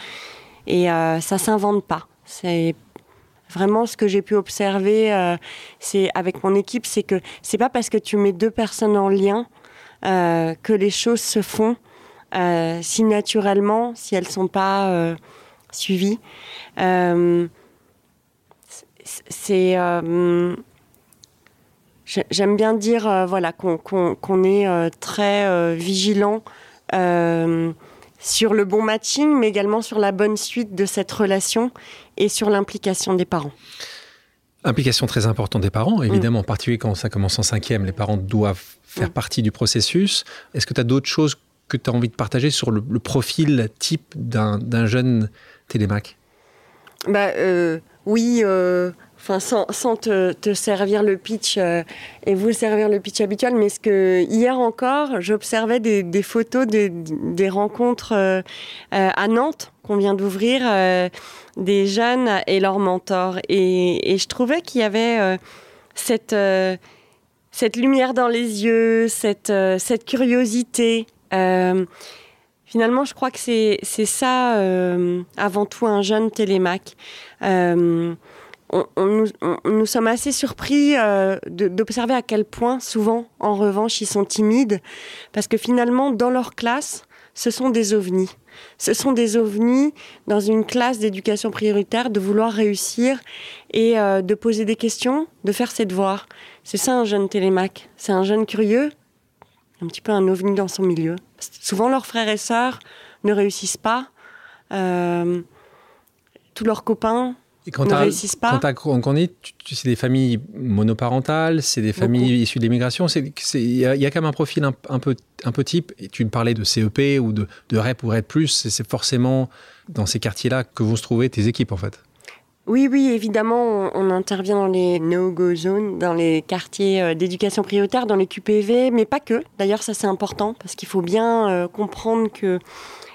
Et euh, ça s'invente pas. C'est vraiment ce que j'ai pu observer euh, avec mon équipe, c'est que c'est pas parce que tu mets deux personnes en lien que les choses se font si naturellement, si elles sont pas suivies. c'est J'aime bien dire voilà, qu'on est très vigilant euh, sur le bon matching, mais également sur la bonne suite de cette relation et sur l'implication des parents. Implication très importante des parents, mm. évidemment, en particulier quand ça commence en cinquième, les parents doivent faire mm. partie du processus. Est-ce que tu as d'autres choses que tu as envie de partager sur le, profil type d'un jeune télémac bah, euh, Oui, euh, sans, te, servir le pitch euh, et vous servir le pitch habituel, mais ce que hier encore, j'observais des, photos des, rencontres euh, euh, à Nantes qu'on vient d'ouvrir, des jeunes et leurs mentors, et, je trouvais qu'il y avait cette cette lumière dans les yeux, cette cette curiosité. Finalement, je crois que c'est ça, avant tout, un jeune télémac nous, sommes assez surpris euh, d'observer à quel point, souvent, en revanche, ils sont timides, parce que finalement, dans leur classe, ce sont des ovnis. Ce sont des ovnis dans une classe d'éducation prioritaire de vouloir réussir et euh, de poser des questions, de faire ses devoirs. C'est ça un jeune télémac. C'est un jeune curieux, un petit peu un ovni dans son milieu. Souvent, leurs frères et sœurs ne réussissent pas. Euh, tous leurs copains et quand ne réussissent pas. Quand on est, c'est des familles monoparentales, c'est des familles issues de l'immigration. Il y, a quand même un profil un, peu, un peu type. Et tu me parlais de CEP ou de, de REP ou REP+. C'est forcément dans ces quartiers-là que vont se trouver tes équipes, en fait. Oui, oui, évidemment, on, intervient dans les no-go zones, dans les quartiers euh, d'éducation prioritaire, dans les QPV, mais pas que. D'ailleurs, ça c'est important parce qu'il faut bien euh, comprendre que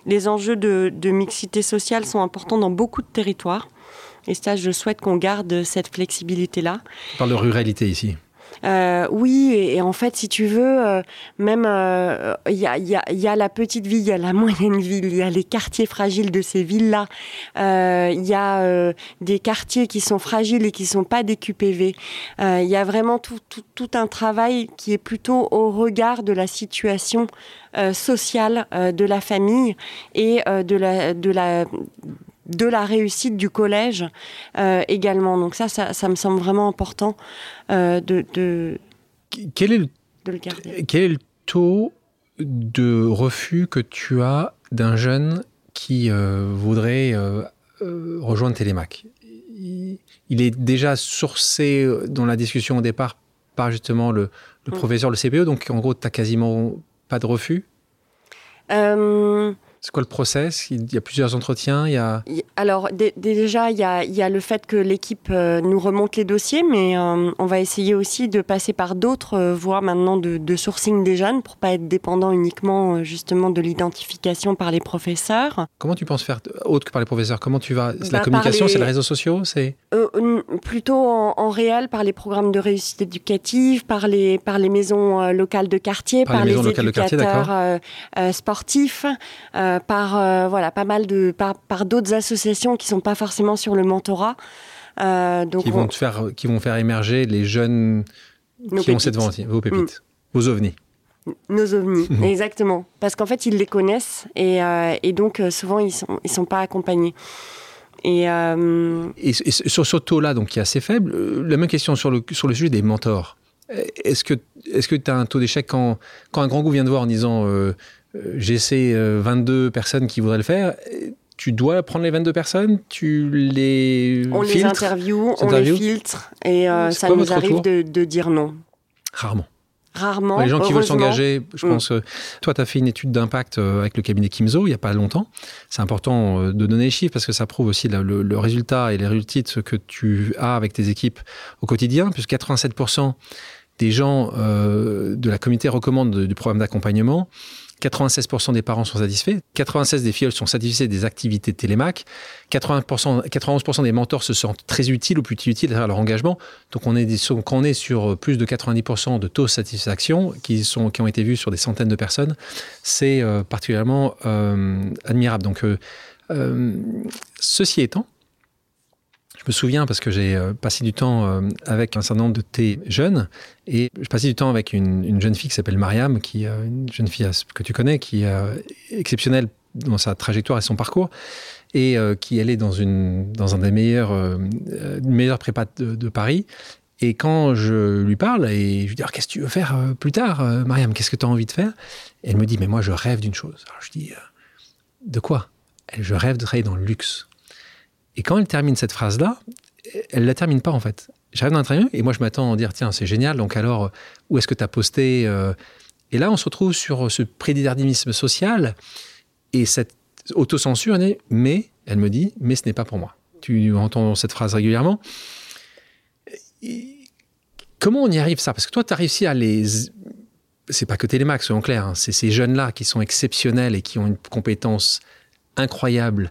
les enjeux de, de, mixité sociale sont importants dans beaucoup de territoires. Et ça, je souhaite qu'on garde cette flexibilité-là. On parle de ruralité ici. Euh, oui, et, en fait, si tu veux, euh, même il euh, y, a, y, a, y, a, la petite ville, il y a la moyenne ville, il y a les quartiers fragiles de ces villes-là, il y a des quartiers qui sont fragiles et qui sont pas des QPV. Il y a vraiment tout, tout, tout, un travail qui est plutôt au regard de la situation sociale de la famille et de la, de la de la réussite du collège euh, également. Donc ça, ça, me semble vraiment important euh, de, quel est le, Quel est le taux de refus que tu as d'un jeune qui euh, voudrait rejoindre Télémac il, est déjà sourcé dans la discussion au départ par justement le, le mm. professeur, le CPE, donc en gros, tu n'as quasiment pas de refus? C'est quoi le process? Il y a plusieurs entretiens il y a... Alors déjà, il y, a, il y, a, le fait que l'équipe euh, nous remonte les dossiers, mais euh, on va essayer aussi de passer par d'autres euh, voies maintenant de, sourcing des jeunes pour pas être dépendant uniquement justement de l'identification par les professeurs. Comment tu penses faire autre que par les professeurs? Comment tu vas La bah, communication, c'est les réseaux sociaux c'est? Plutôt en, réel par les programmes de réussite éducative, par les, par les maisons locales de quartier, par, les, éducateurs sportifs. Euh, par euh, voilà pas mal de par, d'autres associations qui sont pas forcément sur le mentorat. Euh, donc qui vont faire qui vont faire émerger les jeunes qui ont cette volonté, vos pépites, mm. vos ovnis. Nos ovnis, exactement. Parce qu'en fait, ils les connaissent et, et donc souvent ils sont ils sont pas accompagnés. Et, et, sur ce taux-là, donc qui est assez faible, la même question sur le, sur le sujet des mentors. Est-ce que est-ce que tu as un taux d'échec quand, quand un grand goût vient de voir en disant euh, j'essaie 22 euh, personnes qui voudraient le faire tu dois prendre les 22 personnes, tu les On les interviewe, on les filtre, et euh, ça nous arrive de, dire non. Rarement. Rarement. les gens qui veulent s'engager, je mm. pense, toi, tu as fait une étude d'impact avec le cabinet Kimzo il n'y a pas longtemps. C'est important de donner les chiffres parce que ça prouve aussi le, résultat et les résultats que tu as avec tes équipes au quotidien, puisque 87% des gens de la communauté recommandent du programme d'accompagnement. 96% des parents sont satisfaits, 96 des filles sont satisfaits des activités de Télémac, 80%, 91% des mentors se sentent très utiles ou plus utiles à leur engagement. Donc on est, on est sur plus de 90% de taux de satisfaction qui, sont, qui ont été vus sur des centaines de personnes, c'est euh, particulièrement euh, admirable. Donc euh, ceci étant, me souviens parce que j'ai euh, passé du temps euh, avec un certain nombre de tes jeunes et je passais du temps avec une, jeune fille qui s'appelle Mariam, qui euh, une jeune fille que tu connais, qui est exceptionnelle dans sa trajectoire et son parcours et qui allait dans une dans un des meilleurs meilleures prépas de, Paris. Et quand je lui parle et je lui dis qu'est-ce que tu veux faire plus tard, Mariam, qu'est-ce que tu as envie de faire? Elle me dit mais moi je rêve d'une chose. Alors je dis de quoi? Je rêve de travailler dans le luxe. Et quand elle termine cette phrase-là, elle la termine pas en fait. J'arrive dans un et moi je m'attends à dire tiens c'est génial donc alors où est-ce que tu as posté euh Et là on se retrouve sur ce prédéterminisme social et cette autocensure mais elle me dit mais ce n'est pas pour moi. Tu entends cette phrase régulièrement. comment on y arrive ça? Parce que toi tu as réussi à les c'est pas que Télémax, soyons clairs, hein. c'est ces jeunes-là qui sont exceptionnels et qui ont une compétence incroyable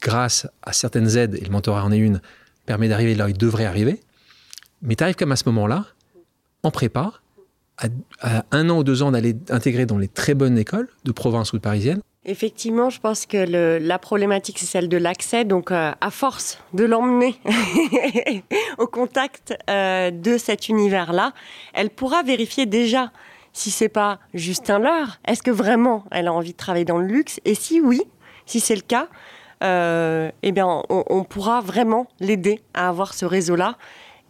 grâce à certaines aides, et le mentorat en est une, permet d'arriver là où il devrait arriver. Mais tu arrives comme à ce moment-là, en prépa, à, un an ou deux ans d'aller intégrer dans les très bonnes écoles de province ou de parisienne. Effectivement, je pense que la problématique, c'est celle de l'accès. Donc, euh, à force de l'emmener au contact euh, de cet univers-là, elle pourra vérifier déjà si c'est pas juste un leurre. Est-ce que vraiment elle a envie de travailler dans le luxe? Et si oui, si c'est le cas, eh bien, on, pourra vraiment l'aider à avoir ce réseau-là.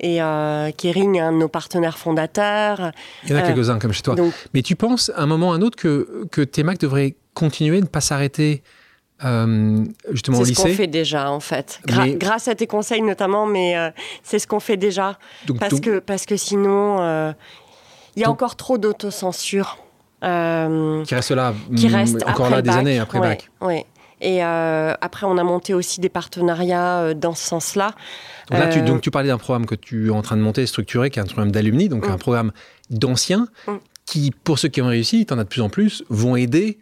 Et euh, Kering, un de nos partenaires fondateurs. Il y en a quelques-uns comme chez toi. Mais tu penses à un moment ou à un autre que, que TEMAC devrait continuer, ne pas s'arrêter euh, justement au lycée C'est ce qu'on fait déjà en fait. Grâce à tes conseils notamment, mais euh, c'est ce qu'on fait déjà. parce, Que, parce que sinon, il y a encore trop d'autocensure. qui reste là, qui reste encore là des années après bac. Oui. Et après, on a monté aussi des partenariats dans ce sens-là. Donc là, tu, donc, tu parlais d'un programme que tu es en train de monter, structuré, qui est un programme d'alumni, donc mm. un programme d'anciens, mm. qui, pour ceux qui ont réussi, tu en as de plus en plus, vont aider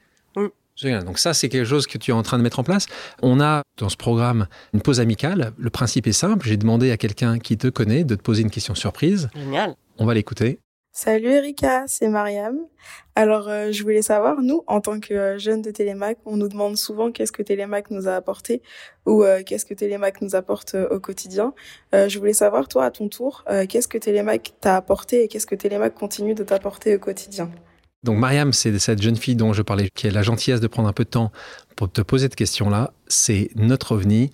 donc ça, c'est quelque chose que tu es en train de mettre en place. On a dans ce programme une pause amicale. Le principe est simple. J'ai demandé à quelqu'un qui te connaît de te poser une question surprise. Génial. On va l'écouter. Salut Erika, c'est Mariam. Alors, euh, je voulais savoir, nous, en tant que euh, jeunes de Télémac, on nous demande souvent qu'est-ce que Télémac nous a apporté ou euh, qu'est-ce que Télémac nous apporte au quotidien. je voulais savoir, toi, à ton tour, qu'est-ce que Télémac t'a apporté et qu'est-ce que Télémac continue de t'apporter au quotidien? Donc Mariam, c'est cette jeune fille dont je parlais, qui a la gentillesse de prendre un peu de temps pour te poser cette question-là. C'est notre ovni.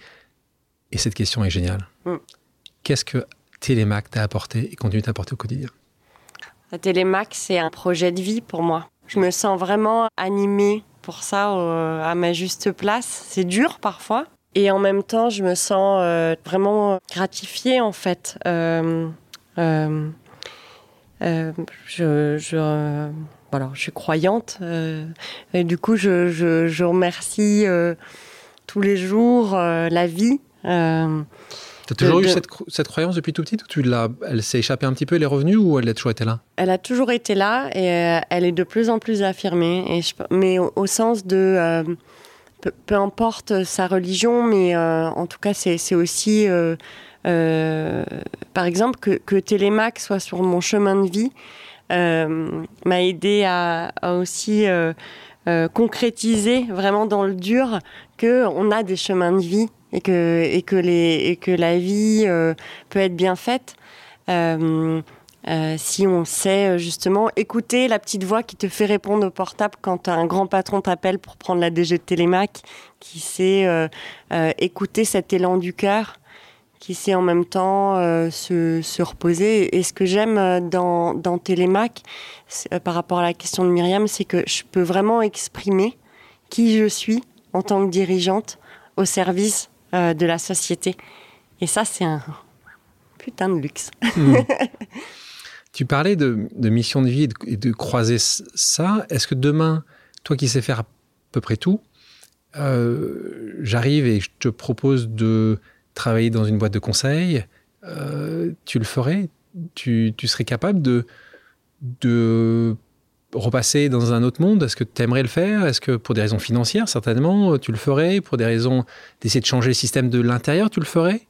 Et cette question est géniale. Mm. Qu'est-ce que Télémac t'a apporté et continue t'apporter au quotidien? Télémac, c'est un projet de vie pour moi. Je me sens vraiment animée pour ça, à ma juste place. C'est dur parfois. Et en même temps, je me sens euh, vraiment gratifiée en fait. Euh, euh, je, alors, je suis croyante. Et du coup, je, remercie tous les jours la vie. Tu as toujours eu cette, croyance depuis tout petit ou tu l'as, elle s'est échappée un petit peu, elle est revenue ou elle a toujours été là? Elle a toujours été là et elle est de plus en plus affirmée. Et mais au, sens de peu, importe sa religion, mais en tout cas, c'est aussi, par exemple, que, que Télémac soit sur mon chemin de vie. Euh, m'a aidé à, aussi euh, euh, concrétiser vraiment dans le dur que on a des chemins de vie et que et que les et que la vie peut être bien faite. si on sait justement écouter la petite voix qui te fait répondre au portable quand un grand patron t'appelle pour prendre la DG de Télémac, qui sait écouter cet élan du cœur, qui sait en même temps euh, se, reposer. Et ce que j'aime euh, dans, dans Télémac, euh, par rapport à la question de Myriam, c'est que je peux vraiment exprimer qui je suis en tant que dirigeante au service de la société. Et ça, c'est un putain de luxe. Hmm. tu parlais de, mission de vie et de, croiser ça. Est-ce que demain, toi qui sais faire à peu près tout, j'arrive et je te propose de travailler dans une boîte de conseil, euh, tu le ferais? Tu, serais capable de repasser dans un autre monde? Est-ce que tu aimerais le faire? Est-ce que pour des raisons financières, certainement, tu le ferais? Pour des raisons d'essayer de changer le système de l'intérieur, tu le ferais?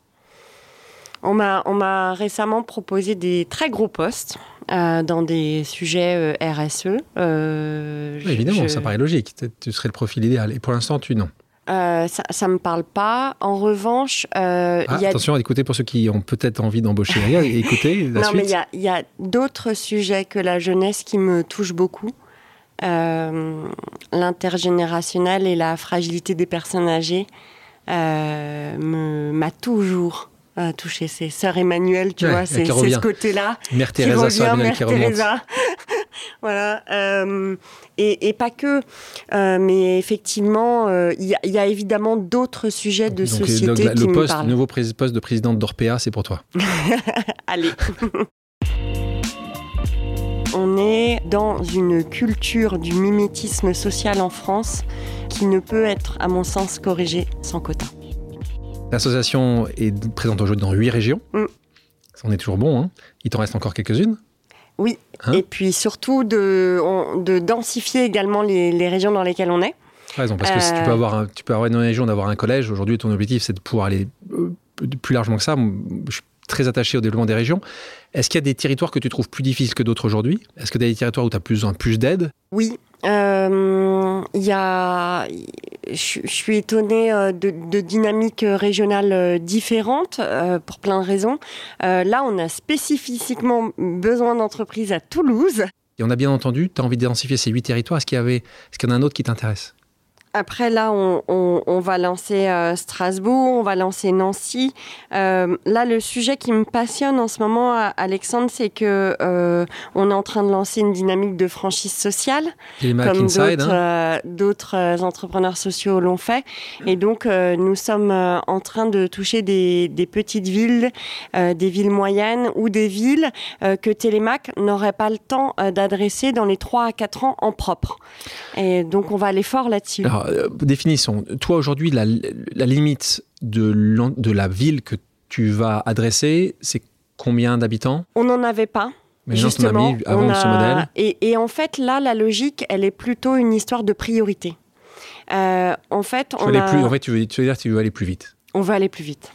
On m'a récemment proposé des très gros postes euh, dans des sujets euh, RSE. évidemment, ça paraît logique. Tu serais le profil idéal. Et pour l'instant, tu non. Euh, ça ne me parle pas. En revanche, euh, ah, attention à écouter pour ceux qui ont peut-être envie d'embaucher. écoutez la non, mais il y a, d'autres sujets que la jeunesse qui me touchent beaucoup. Euh, l'intergénérationnel et la fragilité des personnes âgées m'a toujours touché. C'est Sœur Emmanuel, tu vois, c'est ce côté-là. Mère Teresa, Sœur Emmanuel qui remonte. voilà. Euh, et, pas que. Euh, mais effectivement, euh, il y, a évidemment d'autres sujets de société qui le poste, me parlent. Le nouveau poste de présidente d'Orpea, c'est pour toi. Allez. On est dans une culture du mimétisme social en France qui ne peut être, à mon sens, corrigée sans quota. L'association est présente aujourd'hui dans huit régions. Mm. On est toujours bon. Hein. Il t'en reste encore quelques-unes? Oui, hein? Et puis surtout de, de densifier également les, régions dans lesquelles on est. Raison, parce que si tu peux euh, avoir, tu peux avoir une région d'avoir un collège. Aujourd'hui, ton objectif, c'est de pouvoir aller euh, plus largement que ça. Je suis très attaché au développement des régions. Est-ce qu'il y a des territoires que tu trouves plus difficiles que d'autres aujourd'hui? Est-ce que tu as des territoires où tu as plus, plus d'aide? Oui. Euh, y a, je, suis étonnée euh, de, dynamiques régionales euh, différentes pour plein de raisons. là, on a spécifiquement besoin d'entreprises à Toulouse. Et on a bien entendu, tu as envie d'identifier ces huit territoires. Est-ce qu'il y, est-ce qu'il y en a un autre qui t'intéresse? Après, là, on, va lancer euh, Strasbourg, on va lancer Nancy. Euh, là, le sujet qui me passionne en ce moment, Alexandre, c'est que euh, on est en train de lancer une dynamique de franchise sociale, comme hein. d'autres entrepreneurs sociaux l'ont fait. Et donc, nous sommes en train de toucher des, des petites villes, des villes moyennes ou des villes que Télémac n'aurait pas le temps d'adresser dans les 3 à 4 ans en propre. Et donc, on va aller fort là-dessus Alors, euh, définissons. Toi, aujourd'hui, la, la limite de, la ville que tu vas adresser, c'est combien d'habitants? On n'en avait pas. Mais non, on a Justement, mis avant on ce modèle? Et, et en fait, là, la logique, elle est plutôt une histoire de priorité. Euh, en fait, Tu on, a- plus, en fait, tu veux, tu veux dire que tu veux aller plus vite. on va aller plus vite.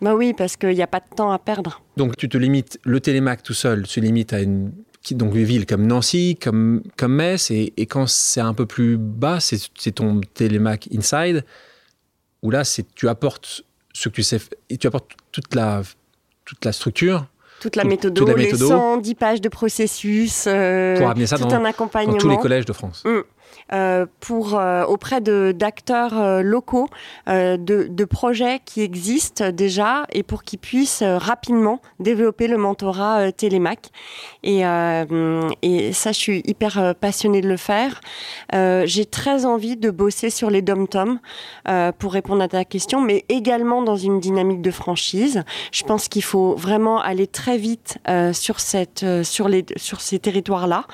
Bah oui, parce qu'il n'y a pas de temps à perdre. Donc, tu te limites, le télémac tout seul se limite à une. Donc, des villes comme Nancy, comme, comme Metz, et, et quand c'est un peu plus bas, c'est ton télémac inside, où là, c'est tu apportes ce que tu sais, et tu apportes toute la, toute la structure Toute la méthode, toute la les méthodo. 110 pages de processus, euh, pour amener ça tout dans, un accompagnement. dans tous les collèges de France. euh, pour euh, auprès d'acteurs euh, locaux, euh, de, projets qui existent déjà et pour qu'ils puissent euh, rapidement développer le mentorat euh, télémac. Et, euh, ça, je suis hyper euh, passionnée de le faire. Euh, J'ai très envie de bosser sur les dom-toms euh, pour répondre à ta question, mais également dans une dynamique de franchise. Je pense qu'il faut vraiment aller très vite euh, sur cette euh, sur les sur ces territoires-là.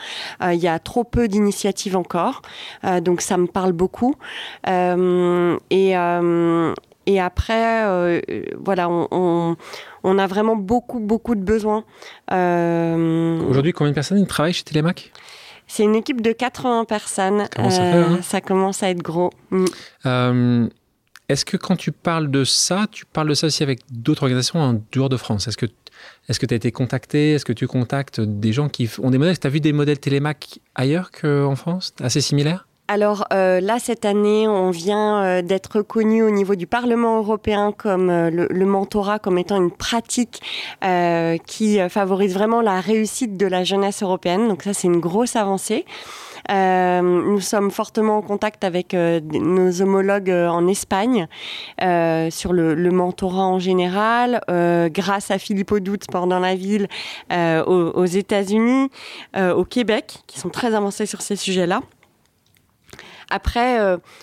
Euh, Il y a trop peu d'initiatives encore. Euh, donc ça me parle beaucoup. Euh, et, euh, et après, euh, voilà, on, on, on a vraiment beaucoup, beaucoup de besoins. Euh, Aujourd'hui, combien de personnes travaillent chez Télémac? C'est une équipe de 80 personnes. commence à faire, hein. ça commence à être gros. Mm. Est-ce que quand tu parles de ça, tu parles de ça aussi avec d'autres organisations en dehors de France? Est-ce que est-ce que tu as été contacté? Est-ce que tu contactes des gens qui ont des modèles? Tu as vu des modèles Télémac ailleurs qu'en France? Assez similaires? Alors euh, là, cette année, on vient euh, d'être reconnu au niveau du Parlement européen comme euh, le, mentorat comme étant une pratique qui favorise vraiment la réussite de la jeunesse européenne. Donc ça, c'est une grosse avancée. Euh, nous sommes fortement en contact avec euh, nos homologues euh, en Espagne sur le, mentorat en général, grâce à Philippe Audout, Sport dans la ville, aux, États-Unis, au Québec, qui sont très avancés sur ces sujets-là. Après,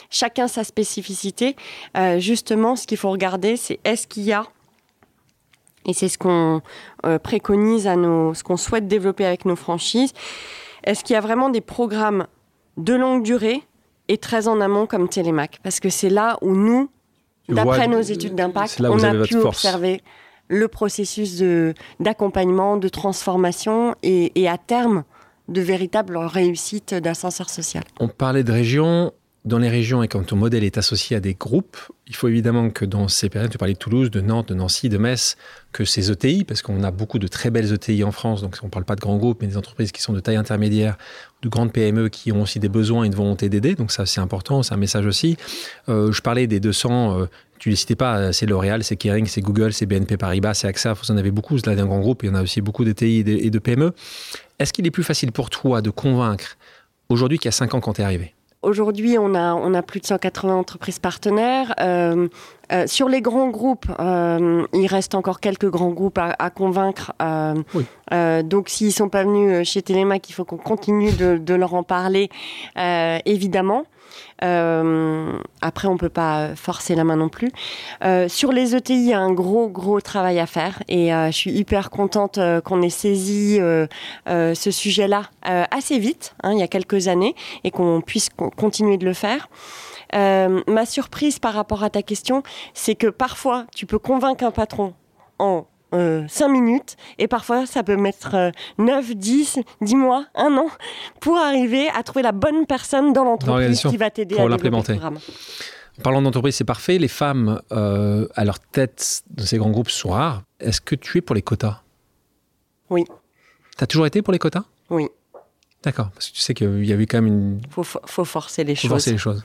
chacun sa spécificité. Justement, ce qu'il faut regarder, c'est est-ce qu'il y a, et c'est ce qu'on préconise à nos, ce qu'on souhaite développer avec nos franchises, est-ce qu'il y a vraiment des programmes de longue durée et très en amont comme Télémac Parce que c'est là où nous, d'après nos études d'impact, on a pu observer le processus de, d'accompagnement, de transformation et, et à terme de véritable réussite d'ascenseur social. On parlait de régions. Dans les régions, et quand ton modèle est associé à des groupes, il faut évidemment que dans ces périodes, tu parlais de Toulouse, de Nantes, de Nancy, de Metz, que ces ETI, parce qu'on a beaucoup de très belles ETI en France, donc on ne parle pas de grands groupes, mais des entreprises qui sont de taille intermédiaire, de grandes PME qui ont aussi des besoins et une volonté d'aider, donc ça c'est important, c'est un message aussi. Euh, je parlais des 200, euh, tu les citais pas, euh, c'est L'Oréal, c'est Kering, c'est Google, c'est BNP Paribas, c'est AXA, vous en avez beaucoup, là d'un grand groupe, il y en a aussi beaucoup d'ETI et de- et de PME. Est-ce qu'il est plus facile pour toi de convaincre aujourd'hui qu'il y a 5 ans quand tu es arrivé? Aujourd'hui, on a, on a plus de 180 entreprises partenaires. Euh, euh, sur les grands groupes, euh, il reste encore quelques grands groupes à, à convaincre. Oui. donc, s'ils sont pas venus chez Télémac, il faut qu'on continue de, de leur en parler, évidemment. Euh, après, on peut pas forcer la main non plus. Euh, sur les ETI, il y a un gros, gros travail à faire. Et euh, je suis hyper contente qu'on ait saisi ce sujet-là assez vite, hein, il y a quelques années, et qu'on puisse co- continuer de le faire. Ma surprise par rapport à ta question, c'est que parfois, tu peux convaincre un patron en euh, 5 minutes, et parfois, ça peut mettre euh, 9, 10, 10 mois, un an, pour arriver à trouver la bonne personne dans l'entreprise qui va t'aider à le l'implémenter. programme. Parlant d'entreprise, c'est parfait. Les femmes euh, à leur tête de ces grands groupes sont rares. Est-ce que tu es pour les quotas? Oui. Tu as toujours été pour les quotas? Oui. D'accord, parce que tu sais qu'il y avait quand même une. Faut, faut forcer les Faut choses. forcer les choses.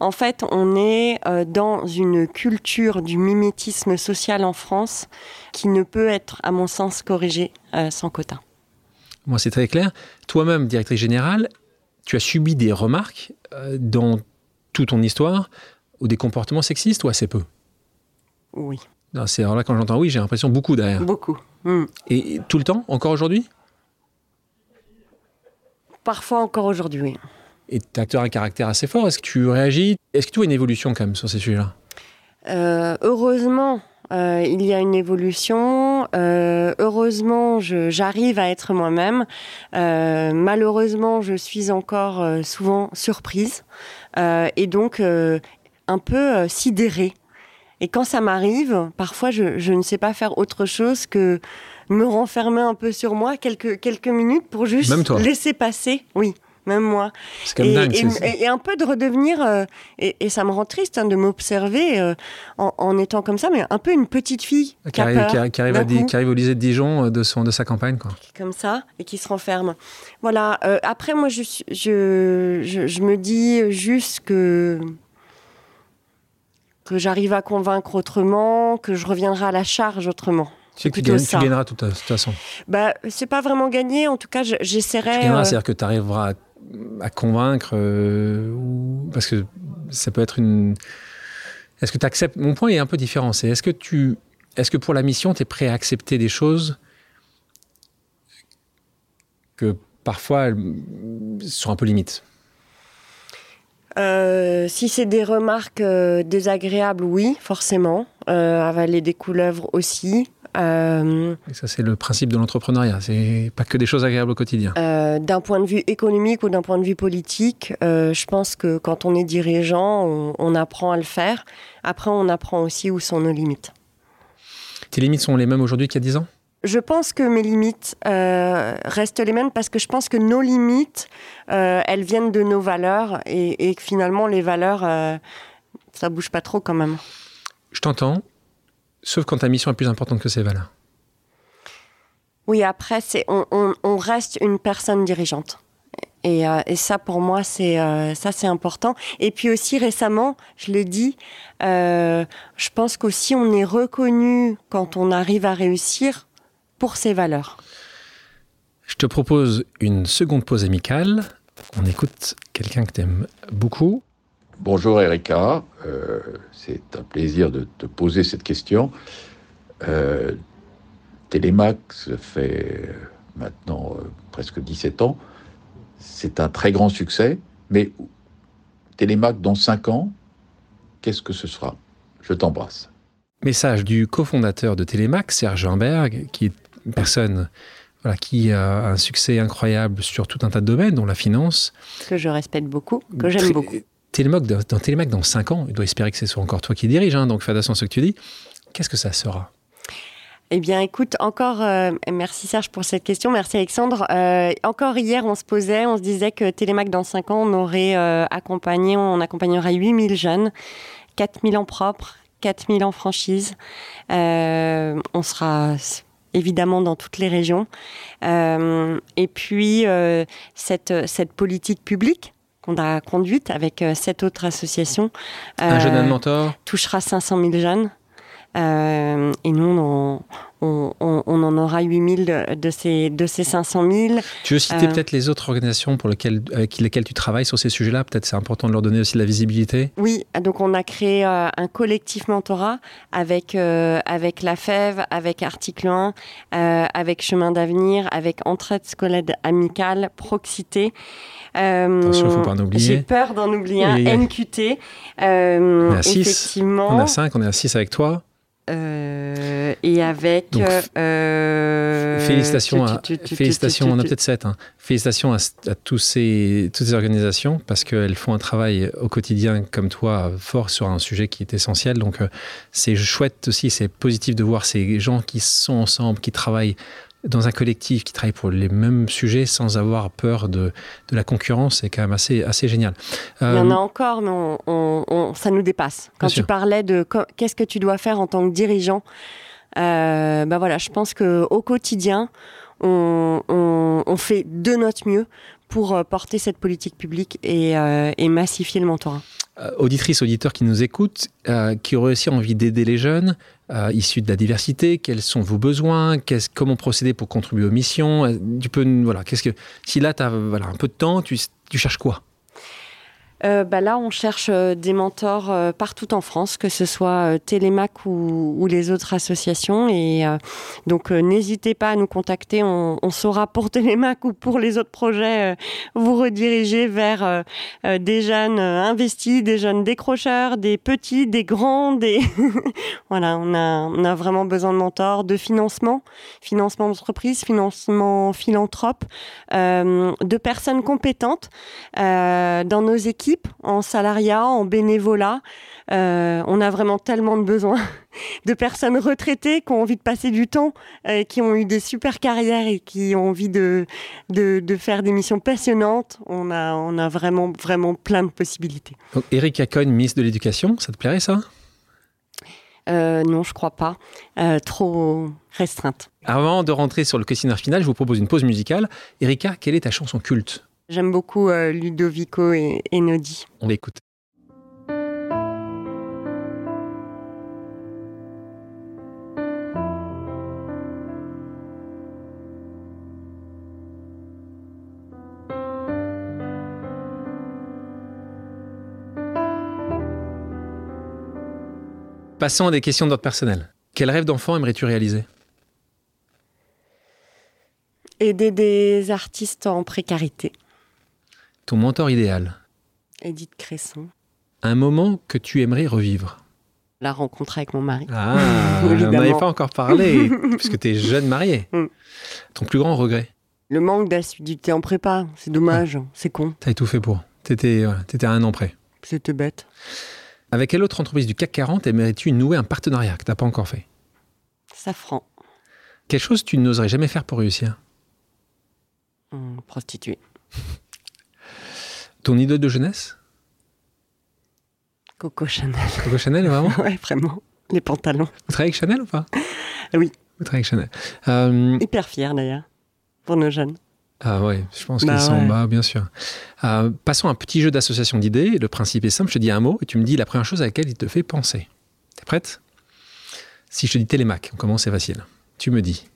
En fait, on est euh, dans une culture du mimétisme social en France qui ne peut être, à mon sens, corrigée euh, sans quota. Moi, c'est très clair. Toi-même, directrice générale, tu as subi des remarques euh, dans toute ton histoire ou des comportements sexistes ou assez peu? Oui, c'est alors là quand j'entends oui, j'ai l'impression beaucoup derrière. beaucoup. Hmm. Et, et tout le temps, encore aujourd'hui? Parfois encore aujourd'hui, oui. Et tu as un caractère assez fort. Est-ce que tu réagis? Est-ce que tu vois une évolution quand même sur ces sujets-là? Euh, heureusement, euh, il y a une évolution. heureusement, j'arrive à être moi-même. malheureusement, je suis encore souvent surprise et donc un peu sidérée. Et quand ça m'arrive, parfois, je, je, ne sais pas faire autre chose que me renfermer un peu sur moi quelques, quelques minutes pour juste laisser passer. Oui même moi. et, et, un peu de redevenir, euh, et, ça me rend triste hein, de m'observer euh, en, étant comme ça, mais un peu une petite fille qui, arrive, qui, arrive, à qui arrive, au lycée de Dijon euh, de, son, de sa campagne. Quoi. Comme ça, et qui se renferme. Voilà. après, moi, je, je, je, je, me dis juste que que j'arrive à convaincre autrement, que je reviendrai à la charge autrement. Tu, tu, gagneras de toute façon. Bah, c'est pas vraiment gagné. En tout cas, j'essaierai. Tu gagneras, c'est-à-dire que tu arriveras à, convaincre, euh, parce que ça peut être une. Est-ce que tu acceptes Mon point est un peu différent. Est-ce que tu, est-ce que pour la mission, tu es prêt à accepter des choses que parfois sont un peu limites? Euh, si c'est des remarques euh, désagréables, oui, forcément. Euh, avaler des couleuvres aussi. Euh, Et ça, c'est le principe de l'entrepreneuriat. C'est pas que des choses agréables au quotidien. d'un point de vue économique ou d'un point de vue politique, je pense que quand on est dirigeant, on, on apprend à le faire. Après, on apprend aussi où sont nos limites. Tes limites sont les mêmes aujourd'hui qu'il y a 10 ans? Je pense que mes limites euh, restent les mêmes parce que je pense que nos limites, euh, elles viennent de nos valeurs et, que finalement les valeurs, euh, ça bouge pas trop quand même. Je t'entends, sauf quand ta mission est plus importante que ces valeurs. Oui, après, c'est on, reste une personne dirigeante. Et, et ça, pour moi, c'est ça, c'est important. Et puis aussi récemment, je l'ai dit, je pense qu'aussi on est reconnu quand on arrive à réussir pour ses valeurs. Je te propose une seconde pause amicale. On écoute quelqu'un que tu aimes beaucoup. Bonjour Erika, euh, c'est un plaisir de te poser cette question. Euh, Télémax fait maintenant euh, presque 17 ans. C'est un très grand succès, mais Télémac dans 5 ans, qu'est-ce que ce sera? Je t'embrasse. Message du cofondateur de Télémac, Serge Humberg, qui est une personne voilà, qui a un succès incroyable sur tout un tas de domaines, dont la finance. Que je respecte beaucoup, que j'aime beaucoup. Télémac, dans Télémac, dans 5 ans, il doit espérer que ce soit encore toi qui dirige, hein, donc attention à ce que tu dis. Qu'est-ce que ça sera? Eh bien, écoute, encore, euh, merci Serge pour cette question, merci Alexandre. Euh, encore hier, on se posait, on se disait que Télémac, dans 5 ans, on aurait euh, accompagné, on accompagnerait 8000 jeunes, 4000 en propre, 4000 en franchise. on sera évidemment dans toutes les régions. Euh, et puis, euh, cette politique publique qu'on a conduite avec euh, cette autre association. Un jeune mentor? Touchera 500 000 jeunes. et nous, on, on, en aura 8000 de, de, ces, de ces 500 000. Tu veux citer euh, peut-être les autres organisations pour lesquelles, avec lesquelles tu travailles sur ces sujets-là? Peut-être c'est important de leur donner aussi de la visibilité. Oui, donc on a créé euh, un collectif mentorat avec, euh, avec la FEV, avec Article 1, avec Chemin d'avenir, avec Entraide scolaire amicale, Proxité. Attention, faut pas en oublier. J'ai peur d'en oublier un, NQT. on est à 6. On est à 5, on est à 6 avec toi. Euh, et avec. Euh, félicitations, à, félicitations on a peut-être 7. Hein. Félicitations à, tous ces, toutes ces organisations parce qu'elles font un travail au quotidien comme toi fort sur un sujet qui est essentiel. Donc euh, c'est chouette aussi, c'est positif de voir ces gens qui sont ensemble, qui travaillent dans un collectif qui travaille pour les mêmes sujets sans avoir peur de, de la concurrence, c'est quand même assez, assez génial. Il y en a euh, encore, mais on, ça nous dépasse. Quand tu parlais de qu'est-ce que tu dois faire en tant que dirigeant, euh, bah voilà, je pense qu'au quotidien, on, on, fait de notre mieux pour euh, porter cette politique publique et, euh, et massifier le mentorat. auditrices, auditeurs qui nous écoutent, qui auraient aussi envie d'aider les jeunes, euh, issus de la diversité Quels sont vos besoins Comment procéder pour contribuer aux missions Tu peux, voilà, qu'est-ce que si là tu as voilà, un peu de temps, tu, cherches quoi? Euh, bah là, on cherche euh, des mentors euh, partout en France, que ce soit Télémac ou, les autres associations. Et donc, n'hésitez pas à nous contacter. On, on, saura pour Télémac ou pour les autres projets vous rediriger vers des jeunes investis, des jeunes décrocheurs, des petits, des grands. Des voilà, on a, on a vraiment besoin de mentors, de financement, financement d'entreprise, financement philanthrope, de personnes compétentes dans nos équipes en salariat, en bénévolat. Euh, on a vraiment tellement de besoins de personnes retraitées qui ont envie de passer du temps, euh, qui ont eu des super carrières et qui ont envie de, de, faire des missions passionnantes. On a, on a vraiment, vraiment plein de possibilités. Donc, Eric Acogne, ministre de l'Éducation, ça te plairait ça? Euh, non, je crois pas. trop restreinte. Avant de rentrer sur le questionnaire final, je vous propose une pause musicale. Erika, quelle est ta chanson culte? J'aime beaucoup euh, Ludovico et, et Nodi. On l'écoute. Passons à des questions d'ordre personnel. Quel rêve d'enfant aimerais-tu réaliser? Aider des artistes en précarité. Ton mentor idéal Edith Cresson. Un moment que tu aimerais revivre La rencontre avec mon mari. Ah, on n'en avait pas encore parlé, puisque tu es jeune mariée. Mm. Ton plus grand regret Le manque d'assiduité en prépa. C'est dommage, c'est con. T'as tout fait pour. T'étais étais à un an près. C'était bête. Avec quelle autre entreprise du CAC 40 aimerais-tu nouer un partenariat que t'as pas encore fait? Safran. Quelle chose tu n'oserais jamais faire pour réussir? Hum, Prostituée. Ton idole de jeunesse? Coco Chanel. Coco Chanel, vraiment? Ouais, vraiment. Les pantalons. Vous travaillez avec Chanel ou pas? Oui. Vous travaillez avec Chanel. Euh... Hyper fier d'ailleurs, pour nos jeunes. Ah ouais, je pense bah qu'ils sont bas, bien sûr. Euh, passons à un petit jeu d'association d'idées. Le principe est simple, je te dis un mot et tu me dis la première chose à laquelle il te fait penser. T'es prête? Si je te dis télémac, on commence, c'est facile. Tu me dis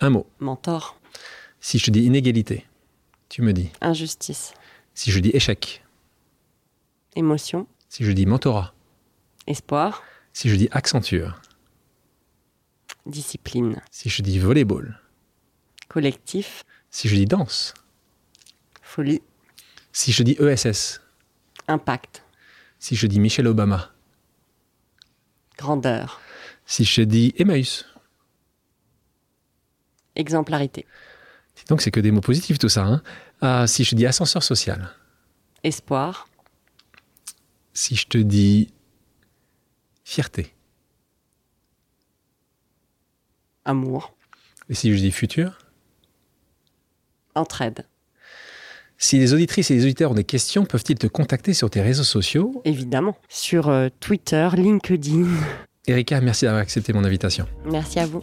un mot. Mentor. Si je te dis inégalité, tu me dis Injustice. Si je dis échec. Émotion. Si je dis mentorat. Espoir. Si je dis accenture. Discipline. Si je dis volleyball. Collectif. Si je dis danse. Folie. Si je dis ESS. Impact. Si je dis Michelle Obama. Grandeur. Si je dis Emmaüs. Exemplarité. Donc c'est que des mots positifs tout ça. Hein ah, si je te dis ascenseur social. Espoir. Si je te dis fierté. Amour. Et si je dis futur Entraide. Si les auditrices et les auditeurs ont des questions, peuvent-ils te contacter sur tes réseaux sociaux? Évidemment. Sur euh, Twitter, LinkedIn. Erika, merci d'avoir accepté mon invitation. Merci à vous.